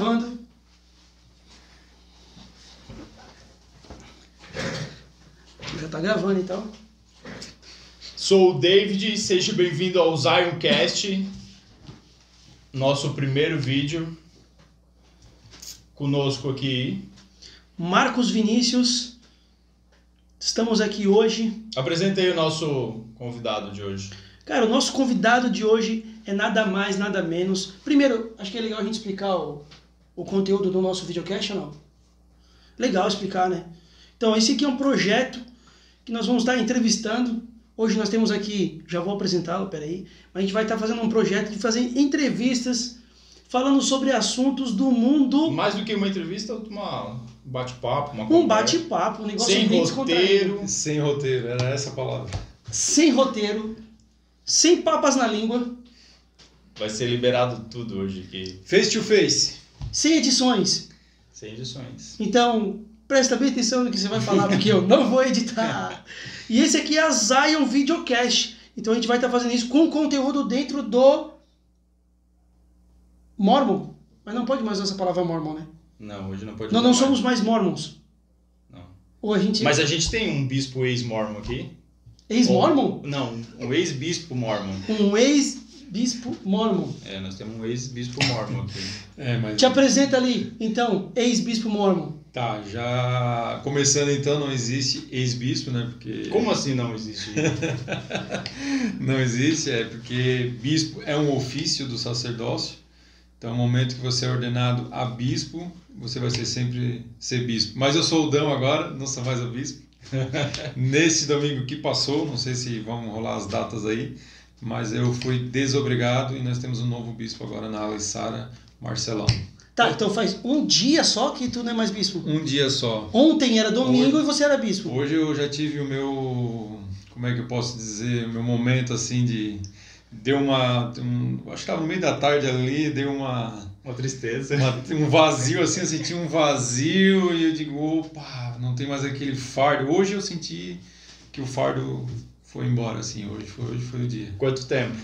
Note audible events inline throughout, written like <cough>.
gravando. Já tá gravando então. Sou o David, seja bem-vindo ao Zioncast, nosso primeiro vídeo. Conosco aqui. Marcos Vinícius. Estamos aqui hoje. Apresentei o nosso convidado de hoje. Cara, o nosso convidado de hoje é nada mais, nada menos. Primeiro, acho que é legal a gente explicar o, o conteúdo do nosso videocast ou não? Legal explicar, né? Então, esse aqui é um projeto que nós vamos estar entrevistando. Hoje nós temos aqui, já vou apresentá-lo, peraí. Mas a gente vai estar fazendo um projeto de fazer entrevistas falando sobre assuntos do mundo. Mais do que uma entrevista, uma bate-papo, uma Um bate-papo, um negócio Sem bem roteiro. Sem roteiro, era essa a palavra. Sem roteiro, sem papas na língua, Vai ser liberado tudo hoje aqui, Face to face. Sem edições. sem edições. Então, presta bem atenção no que você vai falar, porque eu não vou editar. E esse aqui é a Zion Videocast. Então a gente vai estar fazendo isso com conteúdo dentro do Mormon. Mas não pode mais usar essa palavra Mormon, né? Não, hoje não pode Nós não somos mais Mormons. Não. Ou a gente. Mas a gente tem um bispo ex-mormon aqui. Ex-Mormon? Não, um ex-bispo mormon. Um ex-bispo Mormon. É, nós temos um ex-bispo mormon aqui. <laughs> É, mas. Te apresenta ali, então, ex-bispo Mormon. Tá, já começando então, não existe ex-bispo, né? Porque. Como assim não existe? <laughs> Não existe, é porque bispo é um ofício do sacerdócio. Então, no momento que você é ordenado a bispo, você vai ser sempre ser bispo. Mas eu sou o Dão agora, não sou mais o bispo. <laughs> Nesse domingo que passou, não sei se vão rolar as datas aí, mas eu fui desobrigado e nós temos um novo bispo agora na Alessara, Marcelão. Tá, então faz um dia só que tu não é mais bispo. Um dia só. Ontem era domingo Hoje- e você era bispo. Hoje eu já tive o meu, como é que eu posso dizer, o meu momento assim de deu uma, um, acho que estava no meio da tarde ali, deu uma, Uma tristeza. uma- um vazio assim, eu senti um vazio e eu digo, opa, não tem mais aquele fardo. Hoje eu senti que o fardo foi embora assim, hoje foi, hoje foi o dia. Quanto tempo?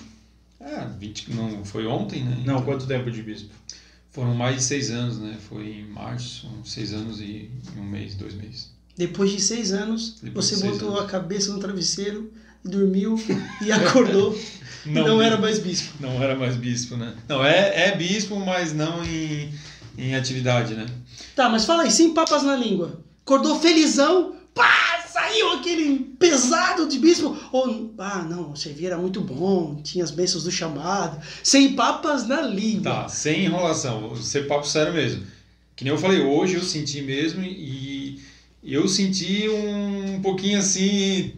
Ah, 20, não foi ontem, né? Não, quanto tempo de bispo? Foram mais de seis anos, né? Foi em março, seis anos e um mês, dois meses. Depois de seis anos, Depois você seis botou anos. a cabeça no travesseiro e dormiu e <laughs> acordou Não, <laughs> não não. era mais bispo. Não era mais bispo, né? Não, é, é bispo, mas não em, em atividade, né? Tá, mas fala aí, sem papas na língua. Acordou felizão, pá, saiu aquele pesado de bispo. Ou, ah, não, o servir era muito bom, tinha as bênçãos do chamado. Sem papas na língua. Tá, sem enrolação, ser papo sério mesmo. Que nem eu falei, hoje eu senti mesmo e eu senti um pouquinho assim.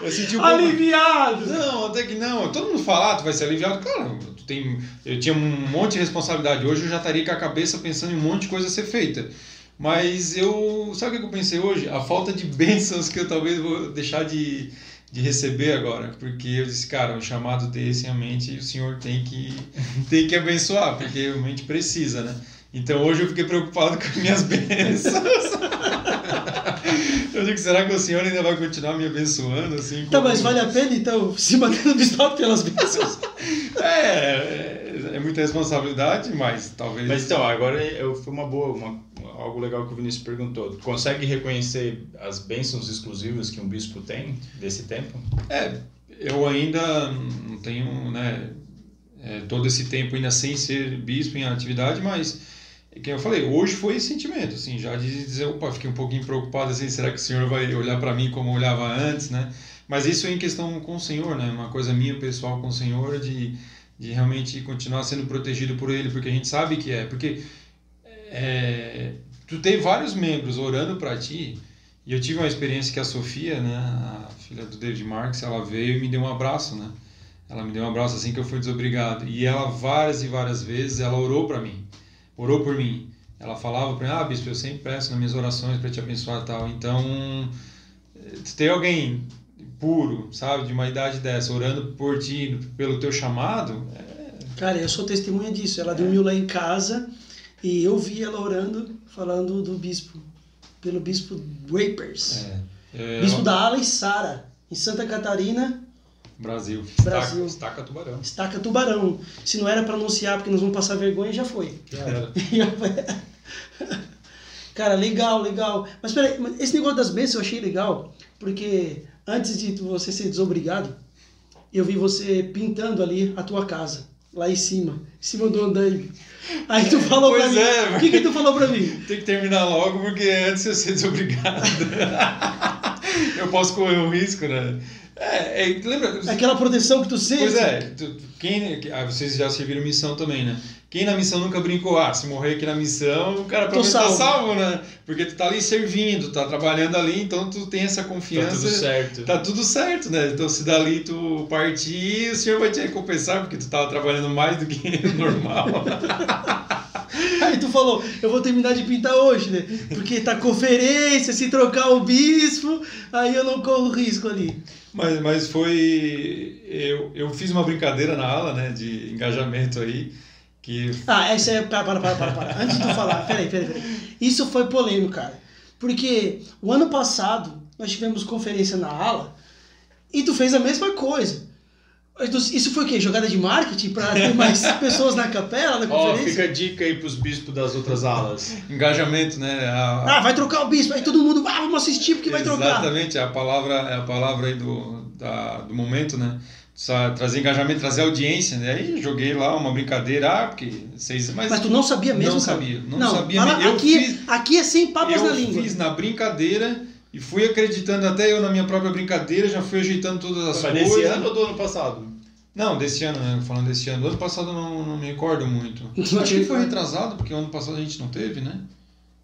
Eu senti um <laughs> pouco. Aliviado! Não, até que não. Todo mundo fala, ah, tu vai ser aliviado. Claro, tu tem, eu tinha um monte de responsabilidade. Hoje eu já estaria com a cabeça pensando em um monte de coisa a ser feita. Mas eu. Sabe o que eu pensei hoje? A falta de bênçãos que eu talvez vou deixar de, de receber agora. Porque eu disse, cara, o chamado desse realmente o Senhor tem que, <laughs> tem que abençoar, porque realmente precisa, né? Então hoje eu fiquei preocupado <laughs> com as minhas bênçãos. <laughs> Eu digo, será que o Senhor ainda vai continuar me abençoando assim? Tá, mas vale a pena então <laughs> se manter no bispado pelas bênçãos? <laughs> É, é, é muita responsabilidade, mas talvez. Mas então, agora eu, foi uma boa, uma, algo legal que o Vinícius perguntou. Tu consegue reconhecer as bênçãos exclusivas que um bispo tem desse tempo? É, eu ainda não tenho, né, é, todo esse tempo ainda sem ser bispo em atividade, mas que eu falei, hoje foi esse sentimento, assim, já de dizer, opa, fiquei um pouquinho preocupado, assim, será que o Senhor vai olhar para mim como olhava antes, né? Mas isso é em questão com o Senhor, né? Uma coisa minha pessoal com o Senhor de, de realmente continuar sendo protegido por Ele, porque a gente sabe que é, porque é, tu tem vários membros orando para ti, e eu tive uma experiência que a Sofia, né, a filha do David Marks, ela veio e me deu um abraço, né? Ela me deu um abraço assim que eu fui desobrigado. E ela várias e várias vezes ela orou para mim. Orou por mim. Ela falava para mim: "Ah, bispo, eu sempre peço nas minhas orações para te abençoar e tal". Então, tem alguém puro, sabe, de uma idade dessa, orando por ti, pelo teu chamado, é, Cara, eu sou testemunha disso. Ela dormiu lá em casa e eu vi ela orando, falando do bispo, pelo bispo Drapers. é, é, Bispo da Ala e Sara, em Santa Catarina. Brasil. Brasil. Estaca tubarão. Estaca tubarão. Se não era pra anunciar porque nós vamos passar vergonha, já foi. Já era. <laughs> Cara, legal, legal. Mas peraí, esse negócio das bênçãos eu achei legal, porque antes de você ser desobrigado, eu vi você pintando ali a tua casa, lá em cima, em cima do andaime. Aí tu falou Pois pra mim. é, O que que tu falou pra mim? <laughs> Tem que terminar logo porque antes eu ser desobrigado. <laughs> eu posso correr o risco, né? É, é, lembra? Aquela proteção que tu sente. Pois é, tu- quem, ah, vocês já serviram missão também, né? Quem na missão nunca brincou, ah, se morrer aqui na missão, o cara Tô provavelmente tá salvo. né? Porque tu tá ali servindo, tá trabalhando ali, então tu tem essa Tá confiança. tudo certo. Tá tudo certo, né? Então se dali tu partir, o senhor vai te recompensar, porque tu tava trabalhando mais do que <laughs> normal. <laughs> <laughs> Aí tu falou, eu vou terminar de pintar hoje, né? Porque tá conferência, se trocar o bispo, aí eu não corro risco ali. Mas, mas foi. Eu, eu fiz uma brincadeira na aula, né? De engajamento aí. Que. Ah, essa é. Para, para, para, para, para. Antes de tu falar, peraí, peraí, peraí. Isso foi polêmico, cara. Porque o ano passado nós tivemos conferência na ala e tu fez a mesma coisa. Isso foi o quê? Jogada de marketing para ter mais <laughs> pessoas na capela, na Ó, conferência? fica a dica aí pros bispos das outras alas. Engajamento, né? A- Ah, vai trocar o bispo. Aí todo mundo, ah, vamos assistir porque vai trocar. Exatamente, a palavra é a palavra aí do, da, do momento, né? Trazer engajamento, trazer audiência, né? Aí joguei lá uma brincadeira, ah, porque vocês. Mas, Mas tu não sabia mesmo, Não cara? sabia, não sabia fala, mesmo. Eu aqui, fiz- aqui é sem papas na eu língua. fiz na brincadeira e fui acreditando até eu na minha própria brincadeira, já fui ajeitando todas as Mas coisas. desse ano ou do ano passado? Não, desse ano, né? Falando desse ano. Do ano passado eu não, não me recordo muito. Não Acho que foi retrasado, porque o ano passado a gente não teve, né?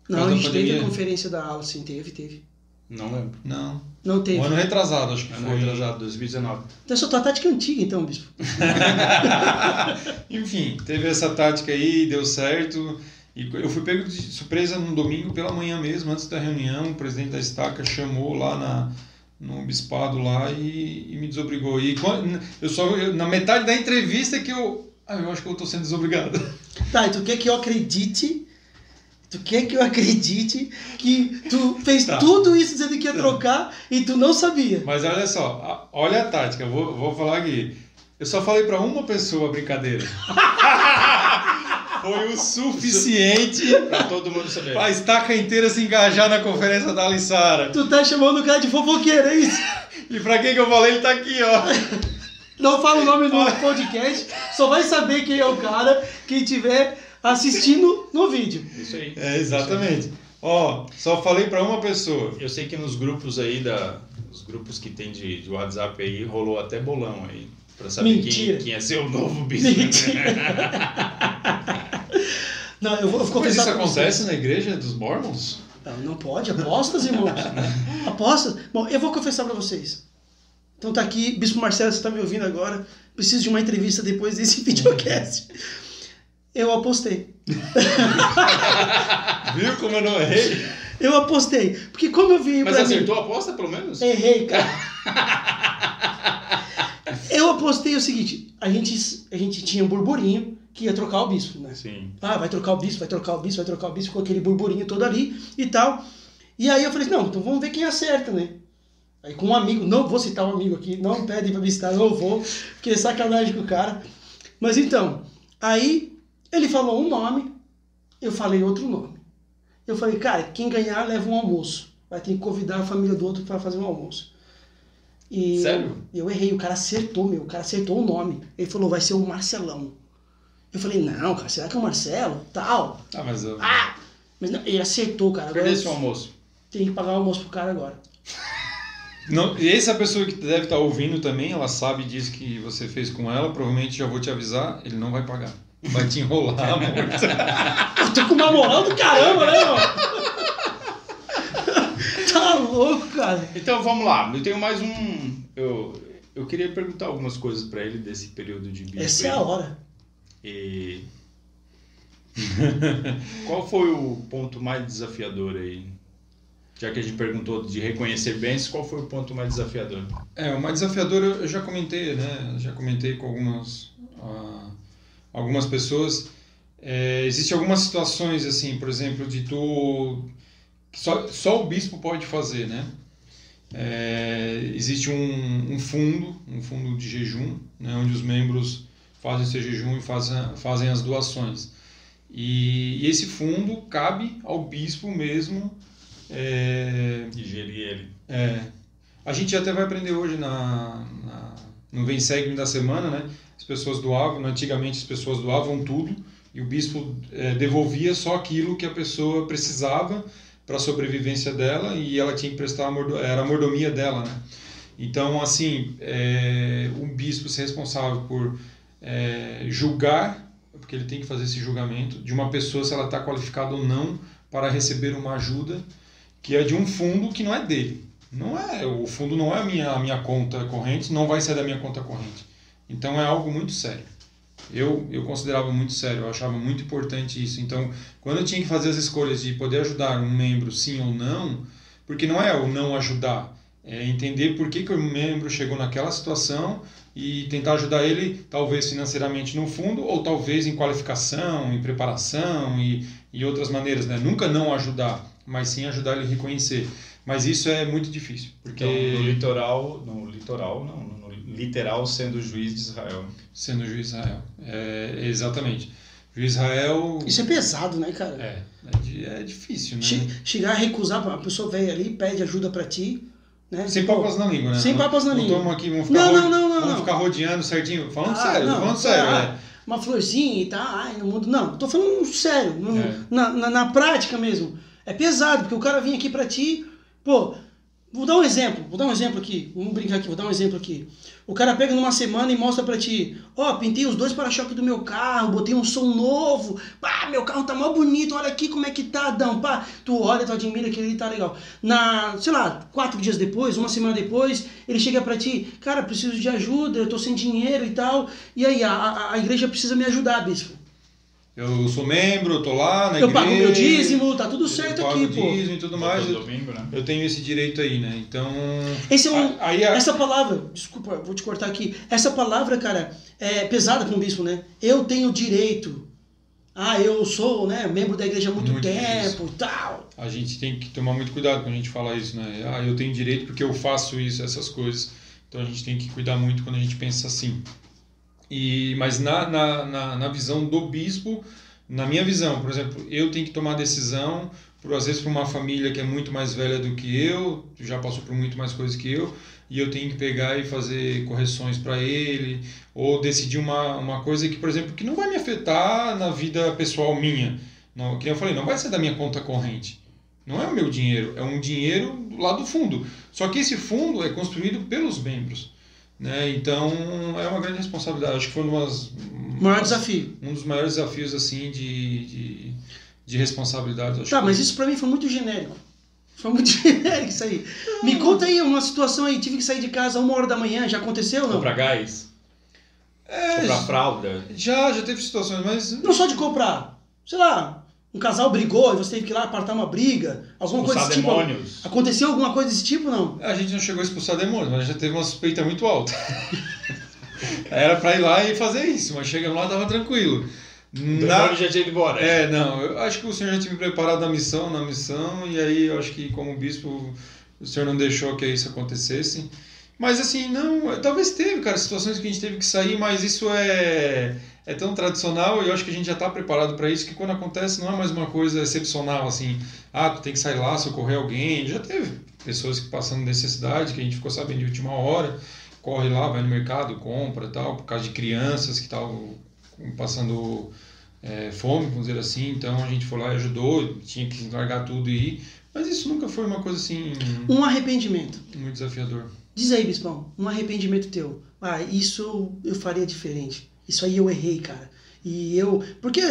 Não, a gente teve a conferência da aula, sim, teve, teve. Não lembro. Não. Não teve. O ano retrasado, acho que Ano foi. retrasado, 2019. Então essa tua tática é antiga, então, bispo. <laughs> Enfim, teve essa tática aí, deu certo. E eu fui pego de surpresa no domingo pela manhã mesmo, antes da reunião, o presidente da estaca chamou lá na, no bispado lá e, e me desobrigou. E quando- eu só eu- na metade da entrevista que eu, ah, eu acho que eu tô sendo desobrigado. <laughs> Tá, e tu quer que eu acredite? Tu quer que eu acredite que tu fez Tá. tudo isso dizendo que ia trocar e tu não sabia? Mas olha só, olha a tática, vou, vou falar aqui. Eu só falei pra uma pessoa a brincadeira. <laughs> Foi o suficiente <laughs> Pra todo mundo saber. pra estaca inteira se engajar na conferência da Alissara. Tu tá chamando o cara de fofoqueiro, é isso? <laughs> E pra quem que eu falei, ele tá aqui, ó. <laughs> Não fala o nome do podcast, só vai saber quem é o cara quem tiver assistindo no vídeo. Isso aí. É, exatamente. Ó, só falei pra uma pessoa. Eu sei que nos grupos aí, da, os grupos que tem de, de WhatsApp aí, rolou até bolão aí. Pra saber quem, Mentira. quem ia ser o novo bispo. Não, eu vou, eu Mas isso acontece na igreja dos Mormons? Não, não pode, apostas, irmãos. <laughs> apostas. Bom, eu vou confessar pra vocês. Então tá aqui, Bispo Marcelo, você tá me ouvindo agora. Preciso de uma entrevista depois desse <laughs> videocast. Eu apostei. <laughs> Viu como eu não errei? Eu apostei. Porque como eu vi Mas acertou a aposta, pelo menos? mim... Errei, cara. eu apostei o seguinte. A gente, a gente tinha um burburinho que ia trocar o bispo, né? Sim. Ah, vai trocar o bispo, vai trocar o bispo, vai trocar o bispo, com aquele burburinho todo ali e tal. E aí eu falei, não, então vamos ver quem acerta, né? Aí com um amigo, não vou citar um amigo aqui, não pedem pra me citar, não vou, porque é sacanagem com o cara. Mas então, aí ele falou um nome, eu falei outro nome. Eu falei, cara, quem ganhar leva um almoço. Vai ter que convidar a família do outro para fazer um almoço. E Sério? Eu, errei, o cara acertou, meu, o cara acertou o nome. Ele falou, vai ser o Marcelão. Eu falei, não, cara, será que é o Marcelo? Tal. Ah, mas eu... Ah! Mas não, ele acertou, cara. Agora Perdesse o eu almoço. tenho que pagar o almoço pro cara agora. Não, e essa pessoa que deve estar ouvindo também, ela sabe disso que você fez com ela, provavelmente já vou te avisar, ele não vai pagar. Vai te enrolar muito. <laughs> Eu tô com uma moral do caramba, né, mano? <laughs> tá louco, cara. Então vamos lá, eu tenho mais um. Eu, eu queria perguntar algumas coisas pra ele desse período de bispo. Essa é a hora. E... <laughs> Qual foi o ponto mais desafiador aí? Já que a gente perguntou de reconhecer bens, qual foi o ponto mais desafiador? É, o mais desafiador eu já comentei, né? Já comentei com algumas, ah, algumas pessoas. É, Existem algumas situações, assim, por exemplo, de tu... Só, só o bispo pode fazer, né? é, existe um, um, fundo, um fundo de jejum, né, onde os membros fazem esse jejum e fazem, fazem as doações. E, e esse fundo cabe ao bispo mesmo. É, Digerir ele. É, a gente até vai aprender hoje na, na no Vem Segue da semana, né? As pessoas doavam, antigamente as pessoas doavam tudo e o bispo é, devolvia só aquilo que a pessoa precisava para a sobrevivência dela e ela tinha que prestar a mordomia, era a mordomia dela, né? Então, assim, é, um bispo ser responsável por é, julgar, porque ele tem que fazer esse julgamento de uma pessoa se ela está qualificada ou não para receber uma ajuda que é de um fundo que não é dele. Não é, o fundo não é a minha, a minha conta corrente, não vai ser da minha conta corrente. Então é algo muito sério. Eu, eu considerava muito sério, eu achava muito importante isso. Então, quando eu tinha que fazer as escolhas de poder ajudar um membro sim ou não, porque não é o não ajudar, é entender por que, que o membro chegou naquela situação e tentar ajudar ele, talvez financeiramente no fundo, ou talvez em qualificação, em preparação e, e outras maneiras. Né? Nunca não ajudar, mas sim ajudar ele a reconhecer. Mas isso é muito difícil, porque então, no litoral, no litoral não, no literal sendo juiz de Israel. Sendo juiz de Israel, é, exatamente. Juiz Israel. Isso é pesado, né, cara? É, é, é difícil, né? Chegar a recusar, a pessoa vem ali, pede ajuda para ti. Né? Sem papas na língua, né? Sem papas na língua. Vamos aqui, vamos ficar, não, não, não, não, vamos não. ficar rodeando certinho. Falando Ah, sério, não, falando sério. ah, é. Uma florzinha e tá, ai, no mundo. Não, tô falando sério, no- É. na, na, na prática mesmo. É pesado, porque o cara vem aqui pra ti, pô, vou dar um exemplo, vou dar um exemplo aqui, vamos brincar aqui, vou dar um exemplo aqui. O cara pega numa semana e mostra pra ti, ó, pintei os dois para-choques do meu carro, botei um som novo, pá, meu carro tá mal bonito, olha aqui como é que tá, Adão, pá, tu olha, tu admira que ele tá legal. Na, sei lá, quatro dias depois, uma semana depois, ele chega pra ti, cara, preciso de ajuda, eu tô sem dinheiro e tal, e aí, a, a, a igreja precisa me ajudar, bispo. Eu sou membro, eu tô lá na Eu igreja. pago meu dízimo, tá tudo eu certo pago aqui, pô. dízimo e tudo mais. Todo Eu, domingo, né? eu tenho esse direito aí, né? Então. Esse é um, Aí a- essa palavra, desculpa, vou te cortar aqui. Essa palavra, cara, é pesada para um bispo, né? Eu tenho direito. Ah, eu sou, né, membro da igreja há muito, Muito tempo, tal. a gente tem que tomar muito cuidado quando a gente fala isso, né? Ah, eu tenho direito porque eu faço isso, essas coisas. Então a gente tem que cuidar muito quando a gente pensa assim. E, mas na, na, na, na visão do bispo, na minha visão, por exemplo, eu tenho que tomar decisão, por, às vezes para uma família que é muito mais velha do que eu, já passou por muito mais coisas que eu, e eu tenho que pegar e fazer correções para ele, ou decidir uma, uma coisa que, por exemplo, que não vai me afetar na vida pessoal minha. Não, que eu falei, não vai ser da minha conta corrente. Não é o meu dinheiro, é um dinheiro lá do fundo. Só que esse fundo é construído pelos membros. Né? Então é uma grande responsabilidade. Acho que foi umas, Maior desafio. um dos maiores desafios assim de, de, de responsabilidade. Acho Tá, mas isso pra mim foi muito genérico. Foi muito <laughs> genérico isso aí. Me conta aí uma situação aí, tive que sair de casa uma hora da manhã, já aconteceu ou não? Comprar gás, É, comprar fralda. já, já teve situações, mas Não só de comprar, sei lá, um casal brigou e você teve que ir lá apartar uma briga, alguma coisa Expulsar desse tipo. demônios. Aconteceu alguma coisa desse tipo não? a gente não chegou a expulsar demônios, mas já teve uma suspeita muito alta. <laughs> Era pra ir lá e fazer isso, mas chegamos lá tava tranquilo. O Na- demônio já tinha ido embora. É, não, eu acho que o senhor já tinha me preparado na missão, na missão, e aí eu acho que como bispo o senhor não deixou que isso acontecesse. Mas assim, não, talvez teve, cara, situações que a gente teve que sair, mas isso é, é tão tradicional e eu acho que a gente já está preparado para isso que quando acontece não é mais uma coisa excepcional, assim, ah, tu tem que sair lá, socorrer alguém. Já teve pessoas que passando necessidade, que a gente ficou sabendo de última hora, corre lá, vai no mercado, compra tal, por causa de crianças que estavam passando é, fome, vamos dizer assim, então a gente foi lá e ajudou, tinha que largar tudo e ir, mas isso nunca foi uma coisa assim Um arrependimento. muito desafiador. Diz aí, Bispão, um arrependimento teu. Ah, isso eu faria diferente. Isso aí eu errei, cara. E eu. Porque,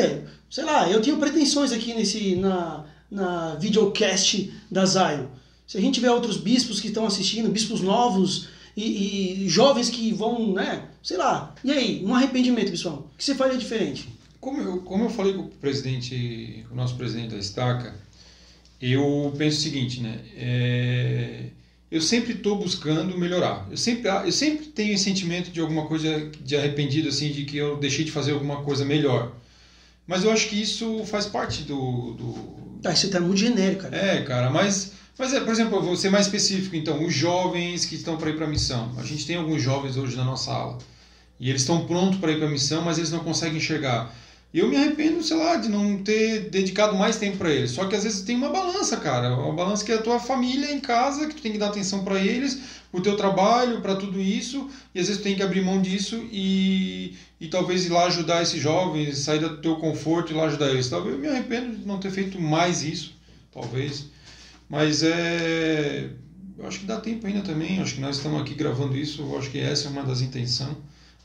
sei lá, eu tenho pretensões aqui nesse. na, na videocast da Zion. Se a gente tiver outros bispos que estão assistindo, bispos novos e, e jovens que vão, né? Sei lá. E aí, um arrependimento, Bispão? O que você faria diferente? Como eu, como eu falei com o presidente, o nosso presidente da Estaca, eu penso o seguinte, né? É, eu sempre estou buscando melhorar. Eu sempre, eu sempre tenho esse sentimento de alguma coisa de arrependido, assim, de que eu deixei de fazer alguma coisa melhor. Mas eu acho que isso faz parte do, do Ah, isso tá muito genérico, cara. É, cara, mas, Mas, é, por exemplo, eu vou ser mais específico, então, os jovens que estão para ir para a missão. A gente tem alguns jovens hoje na nossa aula. E eles estão prontos para ir para a missão, mas eles não conseguem enxergar. E eu me arrependo, sei lá, de não ter dedicado mais tempo para eles. Só que às vezes tem uma balança, cara. Uma balança que é a tua família em casa, que tu tem que dar atenção para eles, o teu trabalho, para tudo isso. E às vezes tu tem que abrir mão disso e, e talvez ir lá ajudar esses jovens, sair do teu conforto e ir lá ajudar eles. Talvez eu me arrependo de não ter feito mais isso, talvez. Mas é. Eu acho que dá tempo ainda também. Acho que nós estamos aqui gravando isso. Eu acho que essa é uma das intenções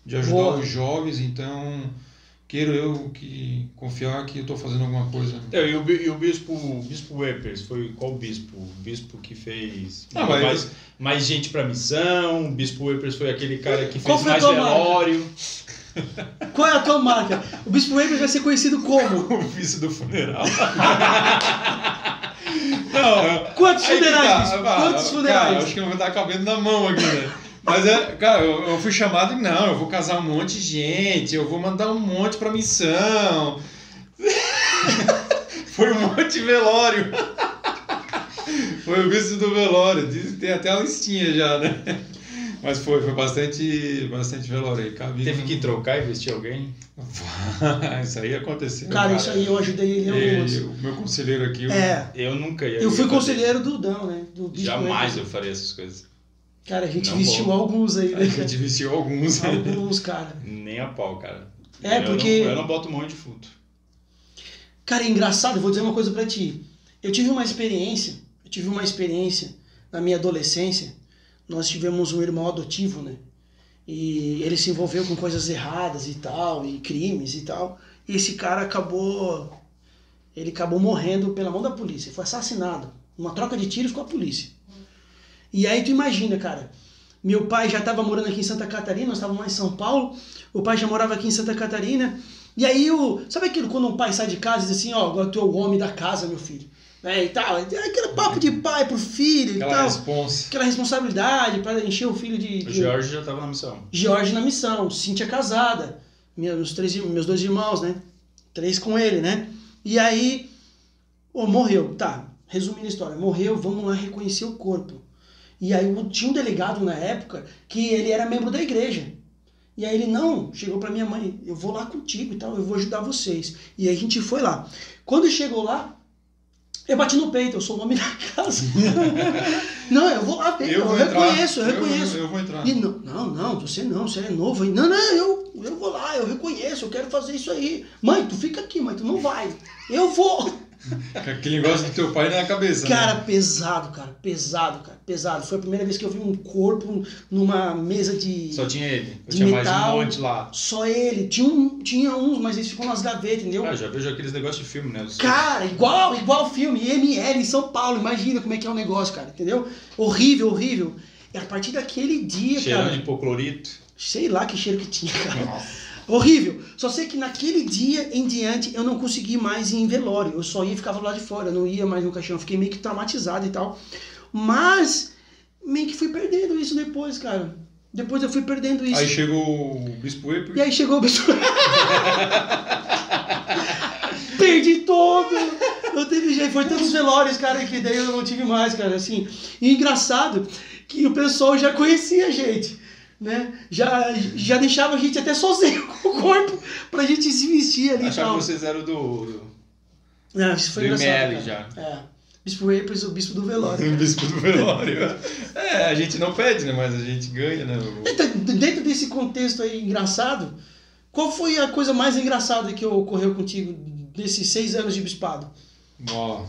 de ajudar Boa. os jovens. Então, quero eu que confiar que eu estou fazendo alguma coisa. Então, e, o, e o bispo, o bispo Wepers foi qual bispo? O bispo que fez Ah, mas- mais, mais gente para missão. O bispo Wepers foi aquele cara que Qual fez mais velório. <laughs> Qual é a tua marca? O Bispo Weber vai ser conhecido como? <laughs> O vice do funeral. não, <laughs> Quantos funerais, tá, bispo? Quantos Cara, funerais? acho que não vai estar cabendo na mão aqui, né? Mas é, cara, eu, eu fui chamado e não, eu vou casar um monte de gente, eu vou mandar um monte pra missão. <laughs> Foi um monte de velório. <laughs> Foi o vice do velório. Tem até a listinha já, né? Mas foi, foi bastante, bastante velório aí. Cabe Teve que trocar e vestir alguém. <laughs> Isso aí aconteceu. Cara, isso aí eu ajudei ele o meu conselheiro aqui, É, Eu nunca ia. eu fui conselheiro do Dão, né? Do Jamais Weber. eu faria essas coisas. Cara, a gente Não vestiu vou. alguns aí, a né? gente vestiu alguns. Alguns, cara. Nem a pau, cara. É, eu porque- Não, eu não boto mão de fruto. Cara, é engraçado, eu vou dizer uma coisa pra ti. Eu tive uma experiência, eu tive uma experiência na minha adolescência. Nós tivemos um irmão adotivo, né? E ele se envolveu com coisas erradas e tal, e crimes e tal. E esse cara acabou. Ele acabou morrendo pela mão da polícia. Foi assassinado. Uma troca de tiros com a polícia. E aí tu imagina, cara. Meu pai já estava morando aqui em Santa Catarina, nós estávamos lá em São Paulo. O pai já morava aqui em Santa Catarina. E aí, o, sabe aquilo quando um pai sai de casa e diz assim: Ó, agora tu é o homem da casa, meu filho. É, e tal. É aquele papo de pai pro filho e Aquela tal. responsa. Aquela responsabilidade para encher o filho de. O de Jorge já tava na missão. Jorge na missão, Cíntia casada, meus, três, meus dois irmãos, né? Três com ele, né? E aí, ô, morreu, tá, resumindo a história, morreu, vamos lá reconhecer o corpo. E aí tinha um delegado na época que ele era membro da igreja. E aí ele, não, chegou pra minha mãe, eu vou lá contigo e tal, eu vou ajudar vocês. E aí a gente foi lá. Quando chegou lá, eu bati no peito, eu sou o homem <laughs> da casa. <laughs> não, eu vou lá ver, eu, entrar. reconheço, eu reconheço. Eu, eu vou entrar. E não, não, não, você não, você é novo aí. Não, não, eu, eu vou lá, eu reconheço, eu quero fazer isso aí. Mãe, tu fica aqui, mãe, tu não vai. Eu vou. <laughs> Aquele negócio do teu pai na cabeça. Cara, né? pesado, cara, pesado, cara, pesado. Foi a primeira vez que eu vi um corpo numa mesa de. Só tinha ele. Eu De tinha mais metal. um monte lá. Só ele. Tinha, um, tinha uns, mas eles ficam nas gavetas, entendeu? Ah, já vejo aqueles negócios de filme, né? Os- Cara, igual, igual filme, ML em São Paulo, imagina como é que é o negócio, cara, entendeu? Horrível, horrível. E a partir daquele dia, Cheirando cara, de hipoclorito. sei lá que cheiro que tinha, cara. Horrível. Só sei que naquele dia em diante eu não consegui mais ir em velório. Eu só ia e ficava lá de fora, eu não ia mais no caixão. Eu fiquei meio que traumatizado e tal. Mas meio que fui perdendo isso depois, cara. Depois eu fui perdendo isso. Aí chegou o Bispo Eper. E aí chegou o bispo. Perdi todo! Não teve jeito. Foi tantos velórios, cara, que daí eu não tive mais, cara. Assim. E engraçado que o pessoal já conhecia a gente. Né? Já, já deixava a gente até sozinho <laughs> com o corpo pra gente se vestir ali Achava que vocês eram do, do, Não, isso foi do. ML já. É. Bispo o bispo do velório. <laughs> O Bispo do velório. É, a gente não pede, né? Mas a gente ganha, né? O- Então, dentro desse contexto aí engraçado, qual foi a coisa mais engraçada que ocorreu contigo nesses seis anos de bispado? Ó,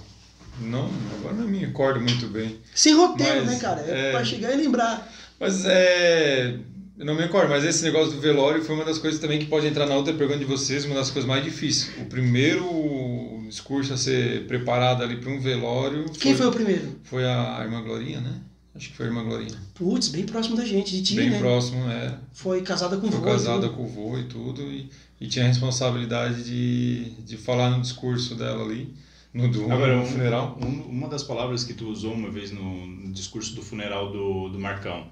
não, agora não me recordo muito bem. Sem roteiro, Mas, né, cara? É, é. pra chegar e lembrar. Mas é. Eu não me recordo, mas esse negócio do velório foi uma das coisas também que pode entrar na outra pergunta de vocês, uma das coisas mais difíceis. O primeiro discurso a ser preparado ali para um velório Quem foi o primeiro? foi a irmã Glorinha, né? Acho que foi a irmã Glorinha. Putz, bem próximo da gente, de ti, Bem né? próximo, é. Foi casada com Foi vô, casada viu? com o vô e tudo, e, e tinha a responsabilidade de, de falar no discurso dela ali, no, do, Agora, no um- funeral. um- uma das palavras que tu usou uma vez no, no discurso do funeral do, do Marcão,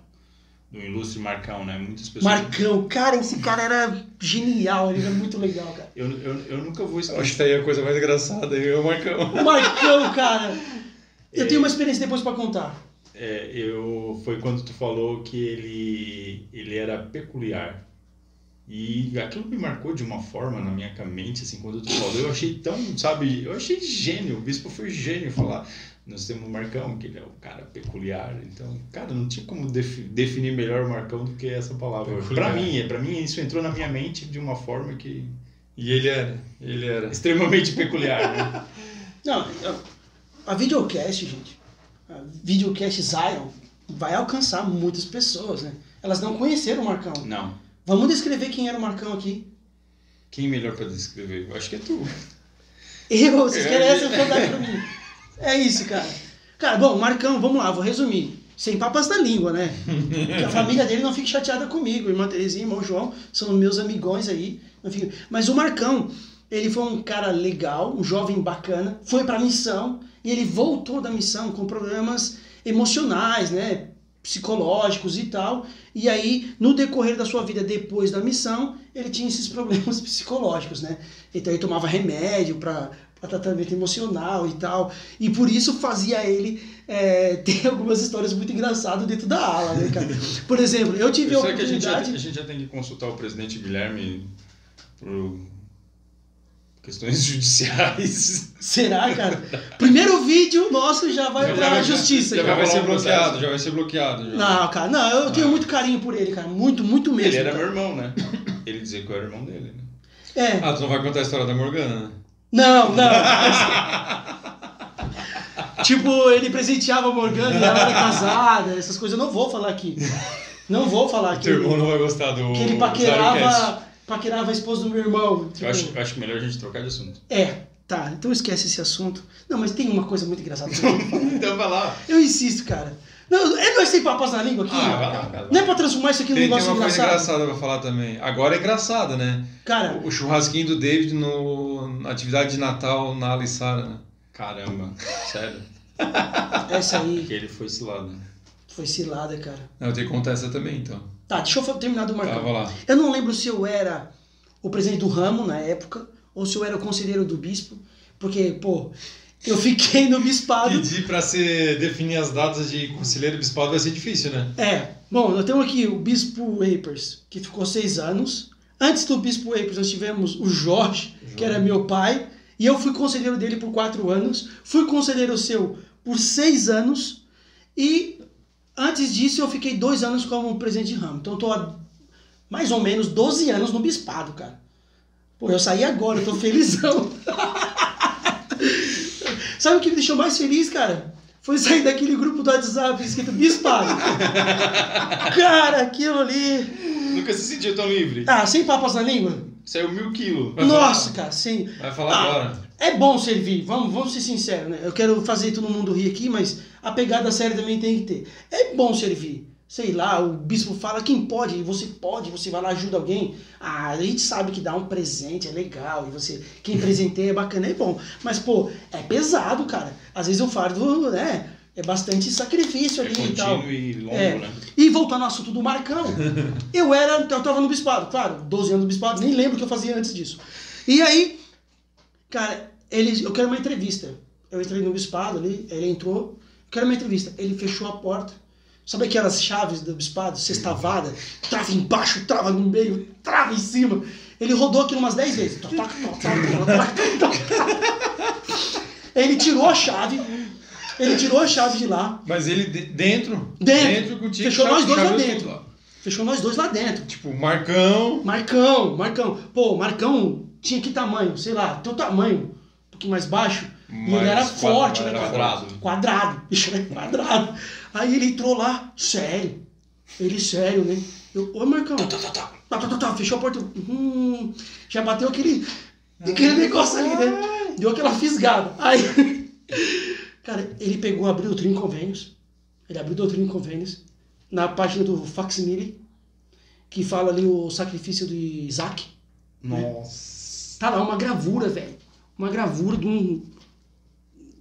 do ilustre Marcão, né? Muitas pessoas. Marcão, cara, esse cara era genial, ele era muito legal, cara. Eu, eu, eu nunca vou Eu Acho esquecer. que tá aí a coisa mais engraçada aí, é o Marcão. O Marcão, cara. Eu tenho uma experiência depois pra contar. É, eu foi quando tu falou que ele ele era peculiar. E aquilo me marcou de uma forma na minha mente, assim, quando tu falou, eu achei tão, sabe, eu achei gênio, o bispo foi gênio falar, nós temos o Marcão, que ele é um cara peculiar, então, cara, não tinha como defi- definir melhor o Marcão do que essa palavra. Pra mim, para mim isso entrou na minha mente de uma forma que E ele era, ele era. extremamente peculiar, né? <laughs> Não, a videocast, gente, a videocast Zion vai alcançar muitas pessoas, né? Elas não conheceram o Marcão. Não. Vamos descrever quem era o Marcão aqui. Quem melhor pra descrever? Eu acho que é tu. Eu, vocês É, querem é. essa oportunidade pra mim. É isso, cara. Cara, bom, Marcão, vamos lá, vou resumir. Sem papas na língua, né? Que a família dele não fique chateada comigo. Irmã Terezinha irmão João são meus amigões aí. Fique- Mas o Marcão, ele foi um cara legal, um jovem bacana, foi pra missão e ele voltou da missão com problemas emocionais, né? Psicológicos e tal. E aí, no decorrer da sua vida depois da missão, ele tinha esses problemas <laughs> psicológicos, né? Então ele tomava remédio para tratamento emocional e tal. E por isso fazia ele é, <laughs> ter algumas histórias muito engraçadas dentro da ala, né, cara? Por exemplo, eu tive a Será que a gente, já, oportunidade. a gente já tem que consultar o presidente Guilherme por questões <laughs> judiciais? Será, cara? Primeiro vídeo nosso já vai Já pra vai- justiça. já Já cara. vai ser bloqueado, processo. já vai ser bloqueado. já. Não, cara, não, eu tenho Ah. muito carinho por ele, cara. Muito, muito mesmo. Ele era cara. meu irmão, né? Ele dizia que eu era irmão dele, né? É. Ah, tu não vai contar a história da Morgana, né? Não, não. <laughs> tipo, ele presenteava a Morgana e ela era casada, essas coisas eu não vou falar aqui. Não vou falar aqui. Teu irmão não vai gostar do. Que ele paquerava, paquerava a esposa do meu irmão. tipo, Eu acho, eu acho melhor a gente trocar de assunto. É, tá, então esquece esse assunto. Não, mas tem uma coisa muito engraçada. <laughs> Então vai lá. Eu insisto, cara. Não, é nós sem papas na língua aqui. Ah, vai lá, vai lá. Não é pra transformar isso aqui num Tem, tem negócio uma coisa engraçado. engraçada pra falar também. Agora é engraçada, né? Cara, O churrasquinho do David no, na atividade de Natal na Alissara, né? Caramba, sério. <laughs> essa aí Que ele foi cilado. foi cilada, cara. Não, eu tenho que contar essa também, então. Tá, deixa eu terminar do Marcão. Tava lá. Eu não lembro se eu era o presidente do ramo na época ou se eu era o conselheiro do bispo, porque, pô, eu fiquei no bispado. Pedir pra ser, definir as datas de conselheiro bispado vai ser difícil, né? É, bom, nós temos aqui o bispo Apers, que ficou seis anos. Antes do bispo Apers, nós tivemos o Jorge, que era meu pai, e eu fui conselheiro dele por quatro anos. Fui conselheiro seu por seis anos, e antes disso eu fiquei dois anos como presidente de ramo. Então eu tô há mais ou menos 12 anos no bispado, cara. Pô, eu saí agora, eu tô felizão. <laughs> Sabe o que me deixou mais feliz, cara? Foi sair daquele grupo do WhatsApp escrito bispado. <laughs> cara, aquilo ali. Nunca se sentiu tão livre. Ah, sem papas na língua? Saiu mil quilos. Nossa, cara, sim. Vai falar Ah, agora. É bom servir, vamos, vamos ser sinceros, né? Eu quero fazer todo mundo rir aqui, mas a pegada séria também tem que ter. É bom servir. Sei lá, o bispo fala quem pode, você pode, você vai lá ajuda alguém. Ah, a gente sabe que dar um presente é legal e você quem presenteia é bacana, é bom. Mas pô, é pesado, cara. Às vezes o fardo, né, é bastante sacrifício É ali e tal. e longo, É. né? E voltando ao assunto do Marcão, <laughs> eu era, eu tava no bispado, claro, 12 anos no bispado, nem lembro o que eu fazia antes disso. E aí, cara, ele, eu quero uma entrevista. Eu entrei no bispado ali, ele entrou, eu quero uma entrevista. Ele fechou a porta. Sabe aquelas chaves do bispado, sextavada? Trava embaixo, trava no meio, trava em cima. Ele rodou aquilo umas 10 vezes. Ele tirou a chave, ele tirou a chave de lá, Mas ele de- dentro. Dentro. contigo. Fechou nós dois lá dentro. fechou nós dois lá dentro. Tipo, Marcão. Marcão, Marcão. Pô, Marcão tinha que tamanho? Sei lá, teu tamanho, um pouquinho mais baixo. e ele era forte, né? quadrado. Quadrado. Bicho era quadrado. Aí ele entrou lá, sério. Ele sério, né? Eu, ô Marcão. Tá, tá, tá. Tá, tá, tá, tá. Fechou a porta. Hum, já bateu aquele, aquele negócio ali, né? Deu aquela fisgada. Aí, <laughs> cara, ele pegou, abriu o Trin Convênios. Ele abriu o Trin Convênios na página do Facsimile, que fala ali o sacrifício de Isaac. Nossa. Tá lá uma gravura, velho. Uma gravura de um.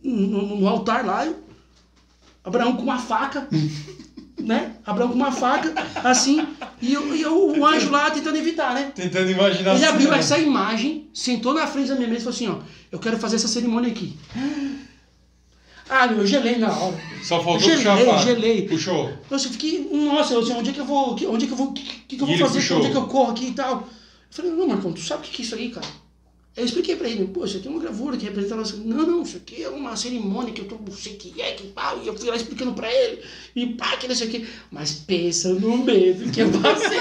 No, no altar lá. Abraão com uma faca. né? Abraão com uma faca, assim. E, o- e o, o anjo lá tentando evitar, né? Tentando imaginar Ele abriu essa imagem, sentou na frente da minha mesa e falou assim: ó, eu quero fazer essa cerimônia aqui. Ah, meu, eu gelei na hora. Só faltou gelei, puxar a faca. gelei. Puxou. Eu fiquei, nossa, eu, assim, onde é que eu vou, onde é que eu vou, o que, que, eu vou fazer, puxou. onde é que eu corro aqui e tal. Eu falei, não, Marcão, tu sabe o que que é isso aí, cara? Eu expliquei pra ele, pô, isso aqui é uma gravura que representa a nossa... Não, não, isso aqui é uma cerimônia que eu tô, não sei o que é, que pá, e eu fui lá explicando pra ele, e pá, que não sei o que. Mas pensa no medo que eu passei,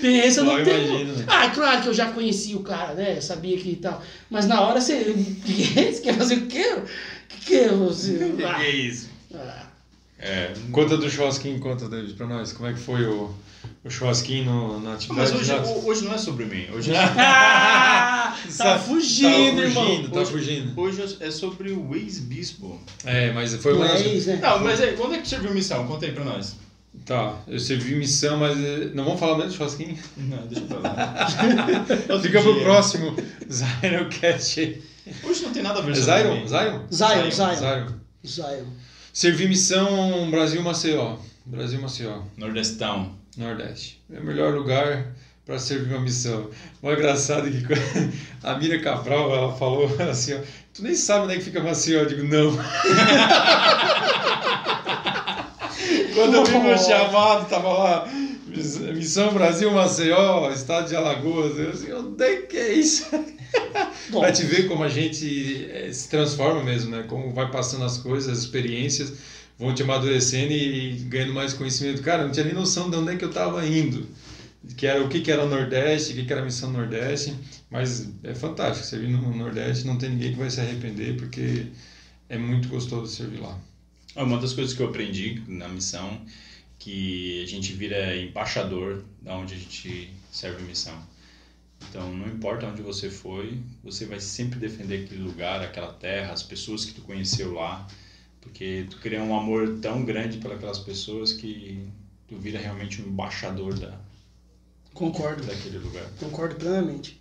pensa no tempo. imagino? Ah, claro que eu já conhecia o cara, né, eu sabia que e tal. Mas na hora você, você quer fazer o quê? O que é você? <laughs> O que é isso? ah. É. Conta do churrasquinho, conta, David, pra nós. Como é que foi o, o churrasquinho no- na atividade? Mas hoje, hoje não é sobre mim. Hoje <laughs> é, Ah, Sa- tá fugindo, tá irmão. fugindo, tá Hoje- fugindo. hoje é sobre o ex-bispo. É, mas foi uma... Mas, né? Não, mas aí, quando é que serviu missão? Conta aí pra nós. Tá, eu servi missão, mas eh, não vamos falar mesmo do churrasquinho? Não, deixa pra lá. <laughs> Fica pro próximo Zyrocast aí. Hoje não tem nada a ver É sobre Zyron? mim. Zyron? Zion, Zion. Zion. Zion. Servi missão Brasil Maceió. Brasil Maceió, Nordestão. Nordeste. É o melhor lugar para servir uma missão. O engraçado é que <laughs> a Mira Cabral ela falou <laughs> assim: ó, Tu nem sabe onde é que fica Maceió? Eu digo: Não. <laughs> quando eu vi meu chamado, tava lá. Miss- Missão Brasil Maceió, estado de Alagoas. Eu assim, onde é que é isso? Pra te ver como a gente eh, se transforma mesmo, né? Como vai passando as coisas, as experiências vão te amadurecendo e ganhando mais conhecimento. Cara, eu não tinha nem noção de onde é que eu tava indo. Que era, o que, que era o Nordeste, o que, que era a missão Nordeste. Mas é fantástico, servir no Nordeste não tem ninguém que vai se arrepender, porque é muito gostoso servir lá. É Uma das coisas que eu aprendi na missão que a gente vira embaixador da onde a gente serve missão. Então, não importa onde você foi, você vai sempre defender aquele lugar, aquela terra, as pessoas que tu conheceu lá, porque tu cria um amor tão grande pelas pessoas que tu vira realmente um embaixador da, concordo. daquele lugar. Concordo plenamente.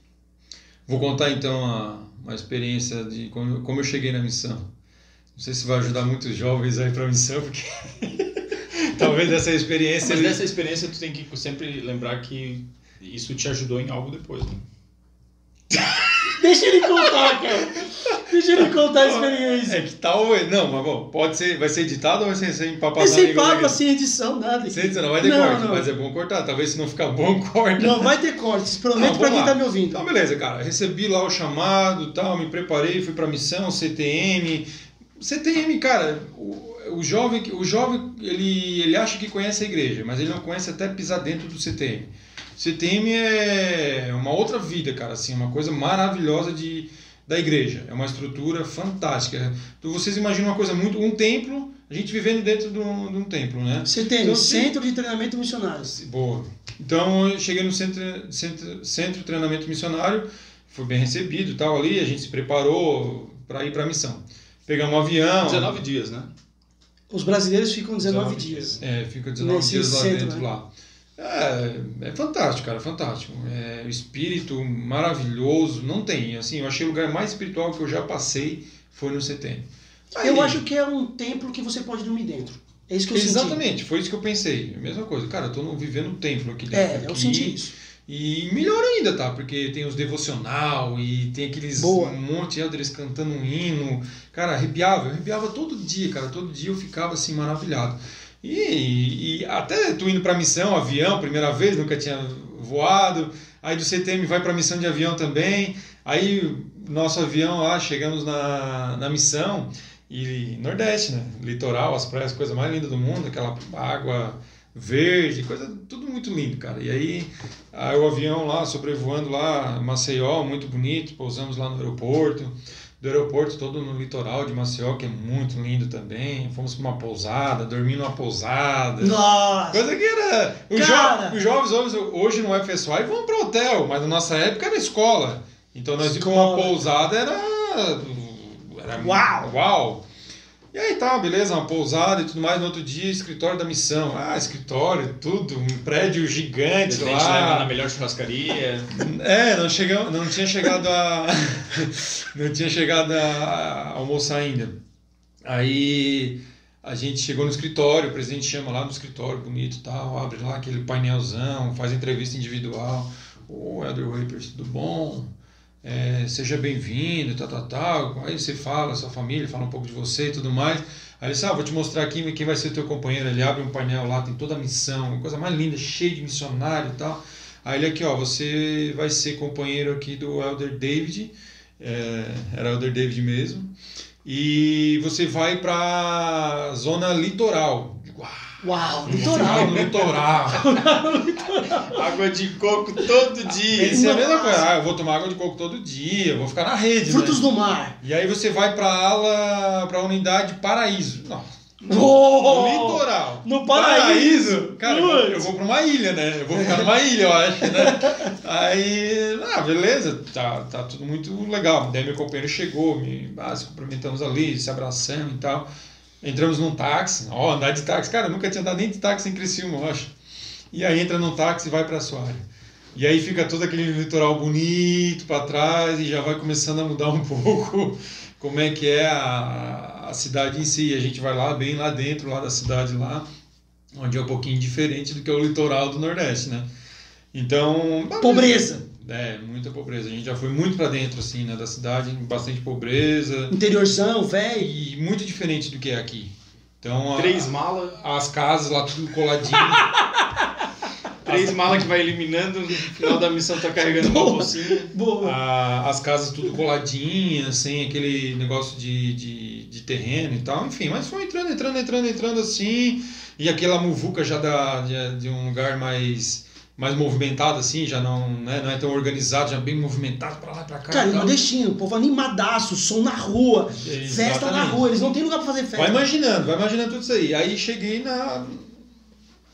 Vou contar então a, uma experiência de como, como eu cheguei na missão. Não sei se vai ajudar muitos jovens aí para a missão, porque <laughs> talvez essa experiência. Mas dessa experiência tu tem que sempre lembrar que isso te ajudou em algo depois, né? Deixa ele contar, cara. Deixa ele contar a experiência. É que tal. Não, mas bom, pode ser. Vai ser editado ou vai ser sem papar Esse papo assim, edição, nada. Sem edição, não vai ter Não, corte, não. mas é bom cortar. Talvez se não ficar bom, <laughs> corta. Não, vai ter cortes. Prometo Não, pra quem lá. tá me ouvindo. Então, beleza, cara. Recebi lá o chamado tal, me preparei, fui pra missão, CTM. CTM, cara, o, o jovem, o jovem ele, ele acha que conhece a igreja, mas ele não conhece até pisar dentro do CTM. CTM é uma outra vida, cara, assim, uma coisa maravilhosa de, da igreja. É uma estrutura fantástica. Então, vocês imaginam uma coisa muito. Um templo, a gente vivendo dentro de um, de um templo, né? CTM, Então, sim. Centro de Treinamento Missionários. Boa. Então eu cheguei no centro, centro, centro de treinamento missionário, fui bem recebido e tal ali, a gente se preparou para ir para a missão. Pegamos um avião. 19 dias, né? Os brasileiros ficam 19, 19 dias. É, fica 19 Nesse dias lá centro, dentro né? lá. É, é fantástico, cara, fantástico. É, o espírito maravilhoso, não tem. Assim, eu achei o lugar mais espiritual que eu já passei foi no CTM. Eu Aí- acho que é um templo que você pode dormir dentro. É isso que eu senti. Exatamente, foi isso que eu pensei. A mesma coisa, cara, eu tô vivendo um templo aqui dentro. É, eu aqui. senti isso. E melhor ainda, tá? Porque tem os devocional e tem aqueles Boa. um monte de elders cantando um hino. Cara, arrepiava, eu arrepiava todo dia, cara. Todo dia eu ficava assim maravilhado. E, e até tu indo pra missão, avião, primeira vez, nunca tinha voado. Aí do CTM vai pra missão de avião também. Aí nosso avião lá, chegamos na, na missão. E Nordeste, né? Litoral, as praias, coisa mais linda do mundo, aquela água verde, coisa tudo muito lindo, cara. E aí, aí o avião lá sobrevoando lá Maceió, muito bonito, pousamos lá no aeroporto. Do aeroporto todo no litoral de Maceió, que é muito lindo também. Fomos para uma pousada, dormi numa pousada. Nossa! Coisa que era. Os, jo- os jovens hoje, hoje não é pessoal e vão para hotel, mas na nossa época era escola. Então nós íamos para uma pousada, era. era Uau! Uau! E aí tá, beleza, uma pousada e tudo mais. No outro dia, escritório da missão. Ah, escritório, tudo, um prédio gigante A gente leva na lá. melhor churrascaria. É, não, chegamos, não tinha chegado a. <laughs> não tinha chegado a almoçar ainda. Aí a gente chegou no escritório, o presidente chama lá no escritório, bonito e tal, abre lá aquele painelzão, faz entrevista individual. Ô, Elder Wapers, tudo bom? É, seja bem-vindo, tal, tal, tal. Aí você fala, sua família, fala um pouco de você e tudo mais. Aí ele disse, ah, vou te mostrar aqui quem vai ser teu companheiro. Ele abre um painel lá, tem toda a missão, uma coisa mais linda, cheio de missionário e tal. Aí ele aqui, ó, você vai ser companheiro aqui do Elder David, é, era Elder David mesmo, e você vai para zona litoral. Uau, Você litoral. vai no litoral. <laughs> Água de coco todo dia. Pensei a mesma Nossa. coisa, ah, eu vou tomar água de coco todo dia, eu vou ficar na rede, Frutos né? do mar. E aí você vai para a ala, para a unidade Paraíso. Não, Oh! no litoral. No paraíso. Cara, eu vou, eu vou pra uma ilha, né? Eu vou ficar numa ilha, eu acho, né? Aí, ah, beleza, tá, tá tudo muito legal. Daí meu companheiro chegou, me, ah, se cumprimentamos ali, se abraçamos e tal. Entramos num táxi, ó, andar de táxi. Cara, nunca tinha andado nem de táxi em Criciúma, eu acho. E aí entra num táxi e vai pra sua área. E aí fica todo aquele litoral bonito para trás e já vai começando a mudar <laughs> um pouco como é que é a, a cidade em si. A gente vai lá, bem lá dentro, lá da cidade lá, onde é um pouquinho diferente do que é o litoral do Nordeste, né? Então... Pobreza. É, muita pobreza. A gente já foi muito para dentro, assim, né, da cidade, bastante pobreza Interiorzão, velho. e muito diferente do que é aqui. Então, a- Três malas. as casas lá tudo coladinho. <laughs> Três malas que vai eliminando. No final da missão tá carregando uma Boa. bolsinha. Boa. A- as casas tudo coladinhas, sem aquele negócio de, de, de terreno e tal, enfim, mas foi entrando, entrando, entrando, entrando assim, e aquela muvuca já da, de, de um lugar mais, mais movimentado assim, já não, né, não é tão organizado, já bem movimentado pra lá e pra cá. Cara, nordestino, o povo animadaço, som na rua, festa na Exatamente. rua, eles não tem lugar pra fazer festa. Vai imaginando, vai imaginando tudo isso aí. Aí cheguei na.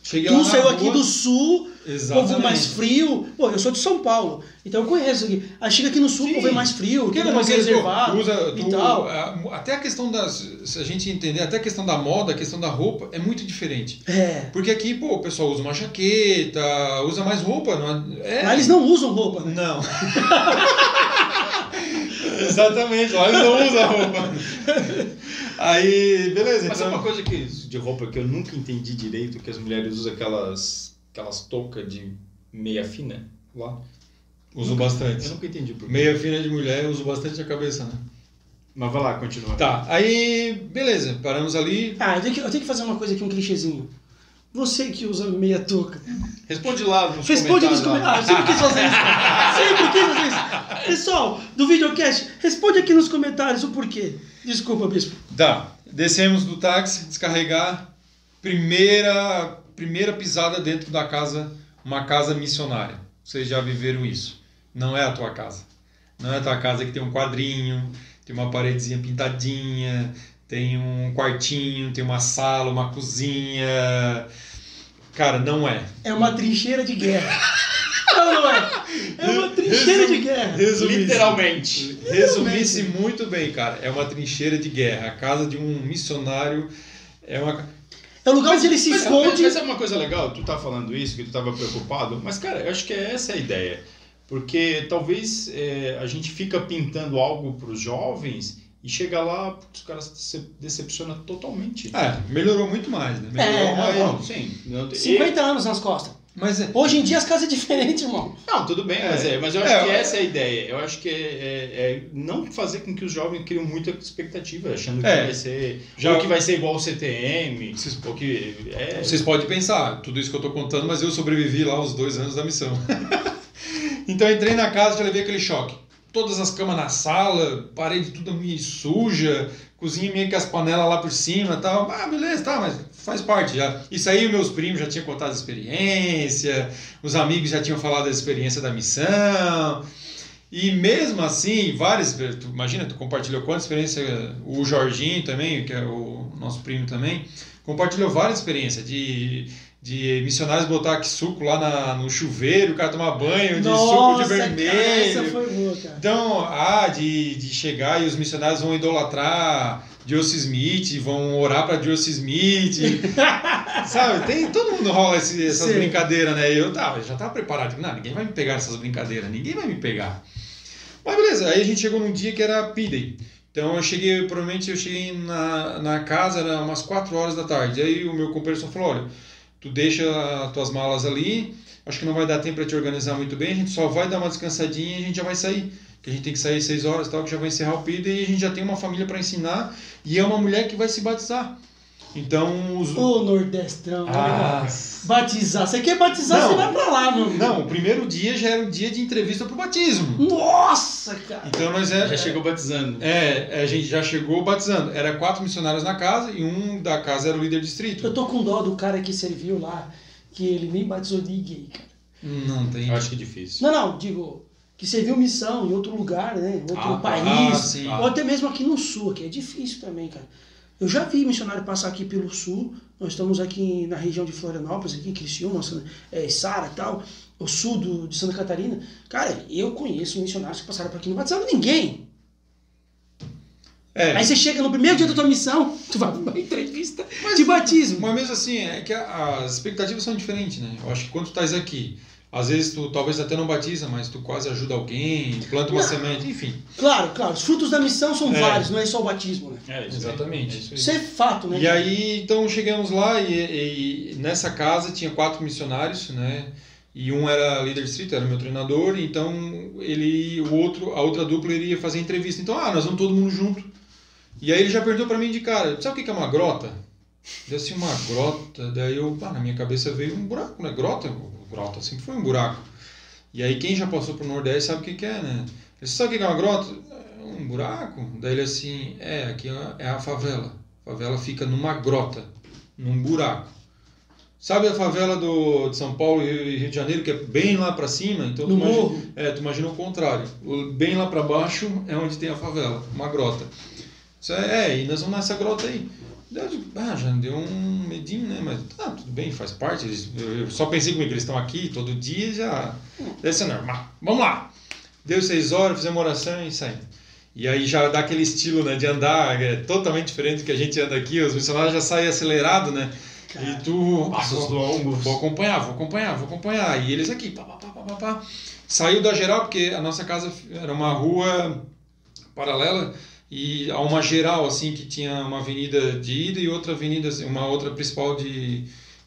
Cheguei Tu saiu rua, aqui do sul, Exatamente. povo mais frio. Pô, eu sou de São Paulo, então eu conheço aqui. Aí chega aqui no sul, Sim. povo é mais frio, Porque tudo mais porque tu reservado usa, e tu- tal. até a questão das. Se a gente entender, até a questão da moda, a questão da roupa é muito diferente. É. Porque aqui, pô, o pessoal usa uma jaqueta, usa mais roupa. Não é? Lá eles não usam roupa, né? Não. <laughs> Exatamente, lá eles não usam roupa. <laughs> Aí, beleza, Mas é então. uma coisa que, de roupa que eu nunca entendi direito, que as mulheres usam aquelas, aquelas toucas de meia fina lá. Uso Eu bastante. nunca entendi por quê. Meia fina de mulher, uso bastante a cabeça, né? Mas vai lá, continua. Tá, aí, beleza, paramos ali. Ah, eu tenho, que, eu tenho que fazer uma coisa aqui, um clichêzinho. Você que usa meia touca. Responde lá nos Responde nos comentários. comentários. Ah, eu sempre quis fazer isso. Sempre quis fazer isso. Pessoal, do videocast, responde aqui nos comentários o porquê. Desculpa, bispo. Tá, descemos do táxi, descarregar. Primeira, primeira pisada dentro da casa, uma casa missionária. Vocês já viveram isso. Não é a tua casa. Não é a tua casa que tem um quadrinho, tem uma paredezinha pintadinha, tem um quartinho, tem uma sala, uma cozinha. Cara, não é. É uma trincheira de guerra. <laughs> Não, não é. É uma trincheira de guerra. Resumisse. Literalmente. Resumisse muito bem, cara. É uma trincheira de guerra. A casa de um missionário é uma. É o lugar onde ele se Mas, esconde. mas é uma coisa legal, tu tá falando isso, que tu tava preocupado, mas cara, eu acho que é essa a ideia. Porque talvez é, a gente fica pintando algo para os jovens e chega lá, os caras se decepcionam totalmente. É, melhorou muito mais, né? Melhorou É, mais. Não, sim. Não, e- 50 anos nas costas. Mas é. Hoje em dia as casas é diferente, irmão. não, tudo bem, É. mas, é, mas eu acho É, que essa é a ideia. Eu acho que é, é- é não fazer com que os jovens criem muita expectativa, achando que É. vai ser. Já- Ou que vai ser igual o CTM, Vocês- ou que. É, Vocês podem pensar, tudo isso que eu tô contando, mas eu sobrevivi lá os dois anos da missão. <laughs> então eu entrei na casa e já levei aquele choque. Todas as camas na sala, parede tudo meio suja, cozinha meio que as panelas lá por cima tal. Ah, beleza, tá, mas faz parte já. Isso aí, meus primos já tinham contado a experiência, os amigos já tinham falado da experiência da missão. E mesmo assim, várias. Tu, imagina, tu compartilhou quanta experiência. O Jorginho também, que é o nosso primo também, compartilhou várias experiências de, de missionários botar aqui suco lá na- no chuveiro, o cara tomar banho de suco de vermelho. cara, essa foi boa, cara. Então, ah, de, de chegar e os missionários vão idolatrar Joseph Smith, vão orar para Joseph Smith. <laughs> Sabe, tem, todo mundo rola esse- essas Sim. brincadeiras, né? Eu, tava, já tava preparado. Não, ninguém vai me pegar nessas brincadeiras, ninguém vai me pegar. Mas beleza, aí a gente chegou num dia que era P-Day. Então eu cheguei, provavelmente eu cheguei na, na casa, era umas 4 horas da tarde. Aí o meu companheiro só falou, olha, tu deixa as tuas malas ali, acho que não vai dar tempo para te organizar muito bem, a gente só vai dar uma descansadinha e a gente já vai sair. que a gente tem que sair às 6 horas tal, que já vai encerrar o PID e a gente já tem uma família para ensinar e é uma mulher que vai se batizar. Então, os... Ô, Nordestão. Ah. Batizar. Você quer batizar, Não. você vai pra lá, meu. Não, o primeiro dia já era o dia de entrevista pro batismo. Nossa, cara. Então nós é, Já chegou batizando. É, a gente já chegou batizando. Era quatro missionários na casa e um da casa era o líder distrito. Eu tô com dó do cara que serviu lá, que ele nem batizou ninguém, cara. Não tem. Eu acho que é difícil. Não, não, digo, que serviu missão em outro lugar, né? Em outro Ah, país. ah, sim. Ou até mesmo aqui no sul, que é difícil também, cara. Eu já vi missionário passar aqui pelo sul. Nós estamos aqui na região de Florianópolis, aqui em Criciúma, é, Sara e tal, o sul do, de Santa Catarina. Cara, eu conheço missionários que passaram por aqui não batizaram ninguém. É, Aí você chega no primeiro dia da tua missão, tu vai pra uma entrevista de batismo. mas mesmo assim, é que as expectativas são diferentes, né? Eu acho que quando tu estás aqui, às vezes tu talvez até não batiza, mas tu quase ajuda alguém, planta uma Não. semente, enfim. Claro, claro, os frutos da missão são É. vários, não é só o batismo, né? É isso. Exatamente. É isso. Isso é fato, né? E aí, então chegamos lá e, e nessa casa tinha quatro missionários, né? E um era líder distrito, era meu treinador, então ele, o outro, a outra dupla iria fazer entrevista. Então, ah, nós vamos todo mundo junto. E aí ele já perguntou pra mim de cara, sabe o que que é uma grota? Deu assim, uma grota, daí eu, pá, na minha cabeça veio um buraco, né? Grota, grota sempre foi um buraco. E aí quem já passou pro Nordeste sabe o que que é, né? Ele sabe o que é uma grota? "É Um buraco? Daí ele assim, é, aqui é a favela. A favela fica numa grota, num buraco. Sabe a favela do, de São Paulo e Rio de Janeiro, que é bem lá pra cima? Então No tu imagina, morro. é, tu imagina o contrário. O- bem lá pra baixo é onde tem a favela, uma grota. Isso é, é, e nós vamos nessa grota aí. Daí eu digo, ah, já deu um medinho, né? Mas tá, tudo bem, faz parte. Eles, eu, eu só pensei comigo, eles estão aqui todo dia, já deve ser normal. Vamos lá! Deu seis horas, fizemos uma oração e saímos. E aí já dá aquele estilo, né, de andar, é totalmente diferente do que a gente anda aqui. Os missionários já saem acelerados, né? E tu... Passos vou, longos. vou acompanhar, vou acompanhar, vou acompanhar. E eles aqui, pá, pá, pá, pá, pá. Saiu da geral, porque a nossa casa era uma rua paralela e há uma geral, assim, que tinha uma avenida de ida e outra avenida, assim, uma outra principal de,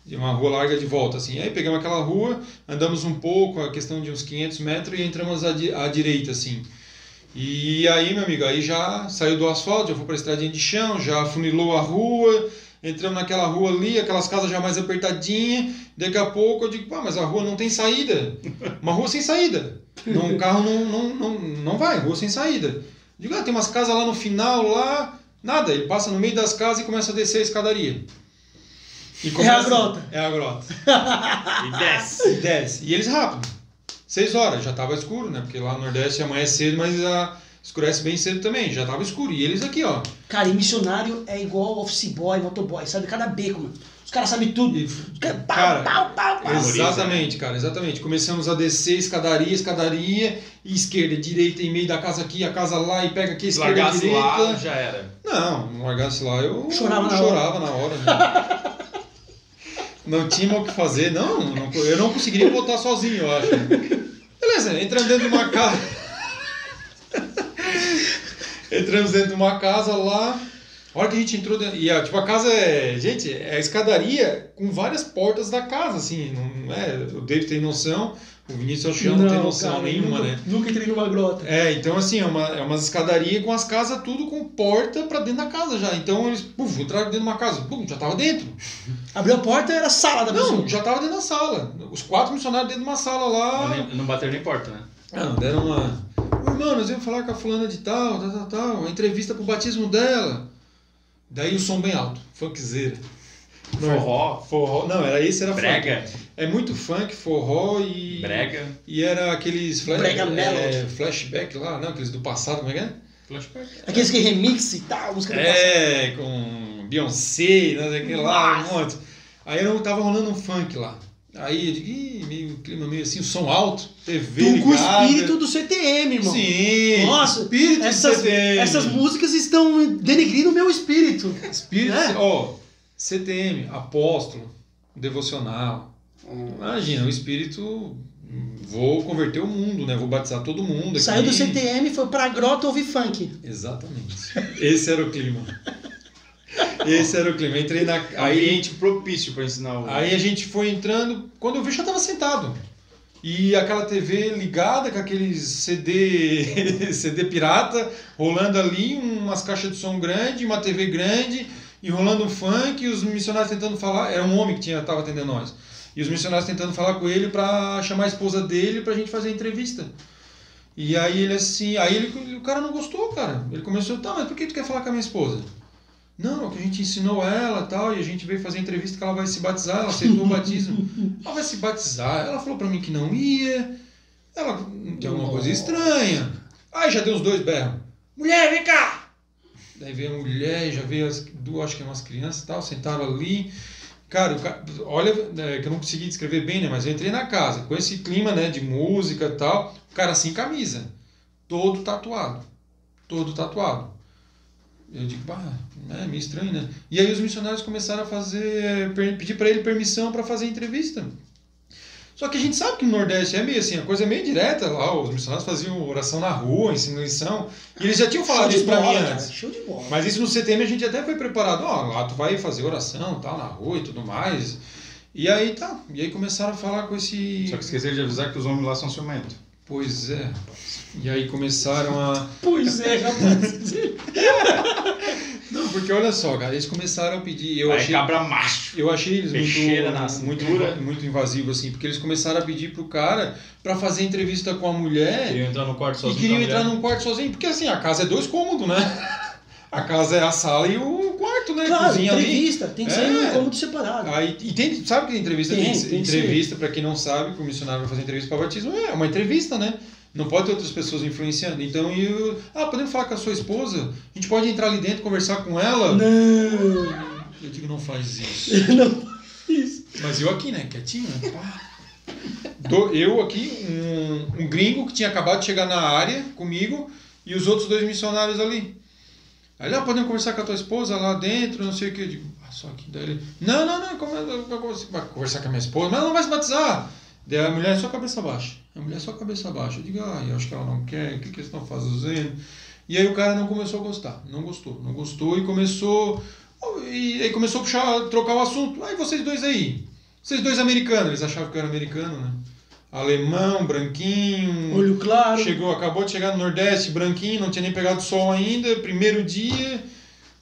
de uma rua larga de volta, assim. Aí pegamos aquela rua, andamos um pouco, a questão de uns 500 metros e entramos à, di- à direita, assim. E aí, meu amigo, aí já saiu do asfalto, já foi para a estradinha de chão, já funilou a rua, entramos naquela rua ali, aquelas casas já mais apertadinhas. Daqui a pouco eu digo, pá, mas a rua não tem saída. <laughs> Uma rua sem saída. Não, um carro não, não, não, não vai, rua sem saída. Digo, ah, tem umas casas lá no final, lá. Nada, ele passa no meio das casas e começa a descer a escadaria. E a grota. É a grota. <laughs> E desce. E desce. E eles rápido. Seis horas, já estava escuro, né? Porque lá no Nordeste amanhece cedo, mas a... escurece bem cedo também. Já estava escuro. E eles aqui, ó. Cara, e missionário é igual office boy, motoboy, sabe? Cada beco, mano. Os caras sabem tudo. Pau, cara, pau, pau, pau. Memoriza, Exatamente, cara, exatamente. Começamos a descer escadaria, escadaria, e esquerda, direita, em meio da casa aqui, a casa lá, e pega aqui, Se esquerda, largasse direita. lá, já era. Não, não largasse lá, eu Chorava na chorava na hora. né? não tinha o que fazer, não, não- eu não conseguiria voltar sozinho, eu acho. Beleza, entramos dentro de uma casa. <laughs> Entramos dentro de uma casa lá. A hora que a gente entrou dentro. E a, tipo, a casa é. Gente, é a escadaria com várias portas da casa, assim. Não é, o David tem noção, o Vinícius acho que não, tem noção cara, nenhuma, nunca, né? Nunca entrei numa grota. É, então assim, é uma, é umas escadarias com as casas tudo com porta pra dentro da casa já. Então eles, puf, entraram dentro de uma casa, pum, já tava dentro. <laughs> Abriu a porta, era a sala da pessoa. Não, já tava dentro da sala. Os quatro missionários dentro de uma sala lá. Não, não bateram nem porta, né? Não, deram uma. Irmão, nós íamos falar com a fulana de tal, tal, tal, tal, uma entrevista pro batismo dela. Daí o som bem alto, funkzeira. Forró, Forró. Não, era esse, era funk. brega, É muito funk, forró e. brega, E era aqueles flash, Brega é, melody. flashback lá, não, aqueles do passado, como é que é? flashback. Aqueles que remix e tal, música do passado. É, com Beyoncé, não sei o que lá, um monte. Aí eu tava rolando um funk lá. Aí eu digo, Ih, meio clima meio assim, o som alto, TV Tu com o ligada. espírito do CTM, irmão. Sim, Nossa, espírito do essas, CTM. essas músicas estão denegrindo o meu espírito. Espírito, É. ó, CTM, apóstolo, devocional. Imagina, o espírito, vou converter o mundo, né? Vou batizar todo mundo aqui. Saiu do CTM, foi pra grota ouvir funk. Exatamente. Esse era o clima. <laughs> Esse era o clima. Entrei na. Aí, Ambiente propício pra ensinar o. aí a gente foi entrando. Quando eu vi, já tava sentado. E aquela TV ligada com aqueles <laughs> CD, CD pirata, rolando ali, umas caixas de som grande, uma TV grande, e rolando um funk, e os missionários tentando falar. Era um homem que tinha tava atendendo nós. E os missionários tentando falar com ele para chamar a esposa dele pra gente fazer a entrevista. E aí ele assim, aí ele, o cara não gostou, cara. Ele começou, tá, mas por que tu quer falar com a minha esposa? Não, é que a gente ensinou ela tal, e a gente veio fazer entrevista que ela vai se batizar, ela aceitou o batismo. <laughs> Ela vai se batizar. Ela falou pra mim que não ia. Ela tem alguma coisa estranha. Aí já deu os dois berros. Mulher, vem cá! Daí veio a mulher, já veio as duas, acho que umas crianças e tal, sentaram ali. Cara, cara olha, é, que eu não consegui descrever bem, né? Mas eu entrei na casa com esse clima, né, de música e tal. O cara sem camisa, todo tatuado. Todo tatuado. Eu digo, bah, é meio estranho, né? E aí os missionários começaram a fazer, pedir para ele permissão para fazer entrevista. Só que a gente sabe que no Nordeste é meio assim, a coisa é meio direta lá, os missionários faziam oração na rua, ensinam lição, e eles já tinham falado isso para mim antes. Show de bola. Mas isso no CTM a gente até foi preparado, ó, lá tu vai fazer oração, tal, na rua e tudo mais. E aí tá, e aí começaram a falar com esse... Só que esqueceram de avisar que os homens lá são ciumentos. Pois é, rapaz. E aí começaram a... Pois é, rapaz. <laughs> Porque olha só, cara, eles começaram a pedir. Eu Vai achei, cabra macho. eu achei eles Peixeira na muito, cintura. muito, muito invasivo, assim, porque eles começaram a pedir pro cara pra fazer entrevista com a mulher Queriam entrar no quarto e sozinho. queriam com a entrar num quarto sozinho, porque assim, a casa é dois cômodos, né? <laughs> A casa é a sala e o quarto, né? Claro, Cozinha ali. entrevista, tem que ser É. num cômodo separado. Aí, e tem, sabe que entrevista Tem, tem, tem entrevista, pra quem não sabe, que o missionário vai fazer entrevista para batismo, é uma entrevista, né? Não pode ter outras pessoas influenciando. Então, eu, ah, podemos falar com a sua esposa? A gente pode entrar ali dentro, conversar com ela? Não, Eu digo, não faz isso. <laughs> não. Isso. Mas eu aqui, né? Quietinho, né? Pá. Do- eu aqui, um, um gringo que tinha acabado de chegar na área comigo e os outros dois missionários ali. Aí ele, ah, podemos conversar com a tua esposa lá dentro, não sei o que. Eu digo, ah, só que daí ele, não, não, não, como é- vai conversar com a minha esposa, mas ela não vai se batizar. Daí a mulher só cabeça baixa. A mulher só cabeça baixa. Eu digo, ah, eu acho que ela não quer, o que, que eles estão fazendo? E aí o cara não começou a gostar, não gostou, não gostou e começou. E aí começou a puxar, trocar o assunto. Aí vocês dois aí, vocês dois americanos, eles achavam que eu era americano, né? Alemão, branquinho. Olho claro. Chegou, acabou de chegar no Nordeste, branquinho, não tinha nem pegado sol ainda, primeiro dia.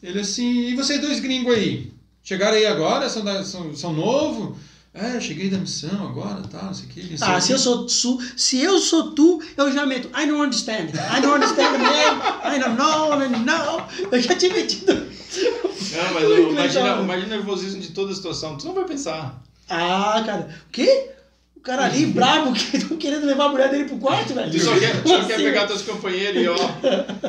Ele assim, e vocês dois gringos aí? Chegaram aí agora? São, da, são, são novo? É, eu cheguei da missão agora, tá, não sei o que. não sei Ah, se eu sou su, se eu sou tu, eu já meto. I don't understand. I don't understand, man. I don't know, I don't know. Eu já tinha metido. Não, mas eu- imagina, imagina o nervosismo de toda a situação. Tu não vai pensar. Ah, cara. O quê? O cara ali, <laughs> brabo, <laughs> que tô querendo levar a mulher dele pro quarto, velho. Ele só quer, só Assim, quer pegar teus companheiros e ó.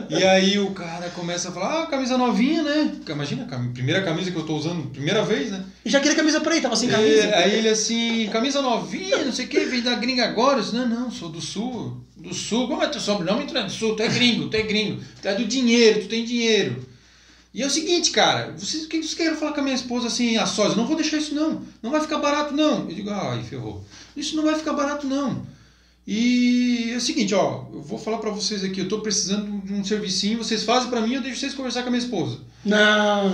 E aí o cara começa a falar, ah, camisa novinha, né? Imagina, primeira camisa que eu tô usando, primeira vez, né? E já queria camisa pra ele, tava sem camisa. É, aí ele assim, camisa novinha, não sei o que, veio da gringa agora. Eu disse, não, não, sou do sul. Do sul, como é teu sobrenome? Tu não é do sul, tu é gringo, tu é gringo. Tu é do dinheiro, tu tem dinheiro. E é o seguinte, cara, vocês, o que vocês querem falar com a minha esposa assim, a sós? Eu não vou deixar isso não. Não vai ficar barato não. Eu digo, ai, ferrou. Isso não vai ficar barato não. E é o seguinte, ó, eu vou falar pra vocês aqui, eu tô precisando de um servicinho, vocês fazem pra mim, eu deixo vocês conversar com a minha esposa. Não.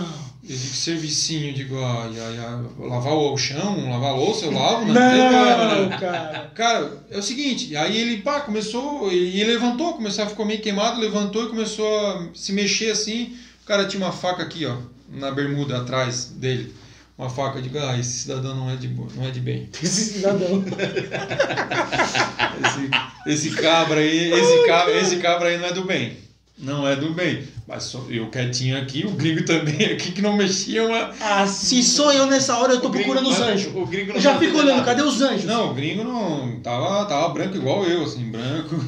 Eu digo, servicinho, eu digo, ai, ai, ai, lavar o chão, lavar a louça, eu lavo, né? Não Não, cara. Cara, é o seguinte, aí ele, pá, começou, e levantou, começou a ficar meio queimado, levantou e começou a se mexer assim. O cara tinha uma faca aqui, ó, na bermuda atrás dele. Uma faca, digo, ah, esse cidadão não é de, boa, não é de bem. <laughs> Esse cidadão. <laughs> Esse, esse cabra aí, esse cabra, esse cabra aí não é do bem. Não é do bem. Mas eu quietinho aqui, o gringo também aqui que não mexia uma, Ah, se sou eu nessa hora, eu tô gringo- procurando os anjos. O gringo não Eu já sabe fico olhando, nada. cadê os anjos? Não, o gringo não. Tava, tava branco igual eu, assim, branco. <laughs>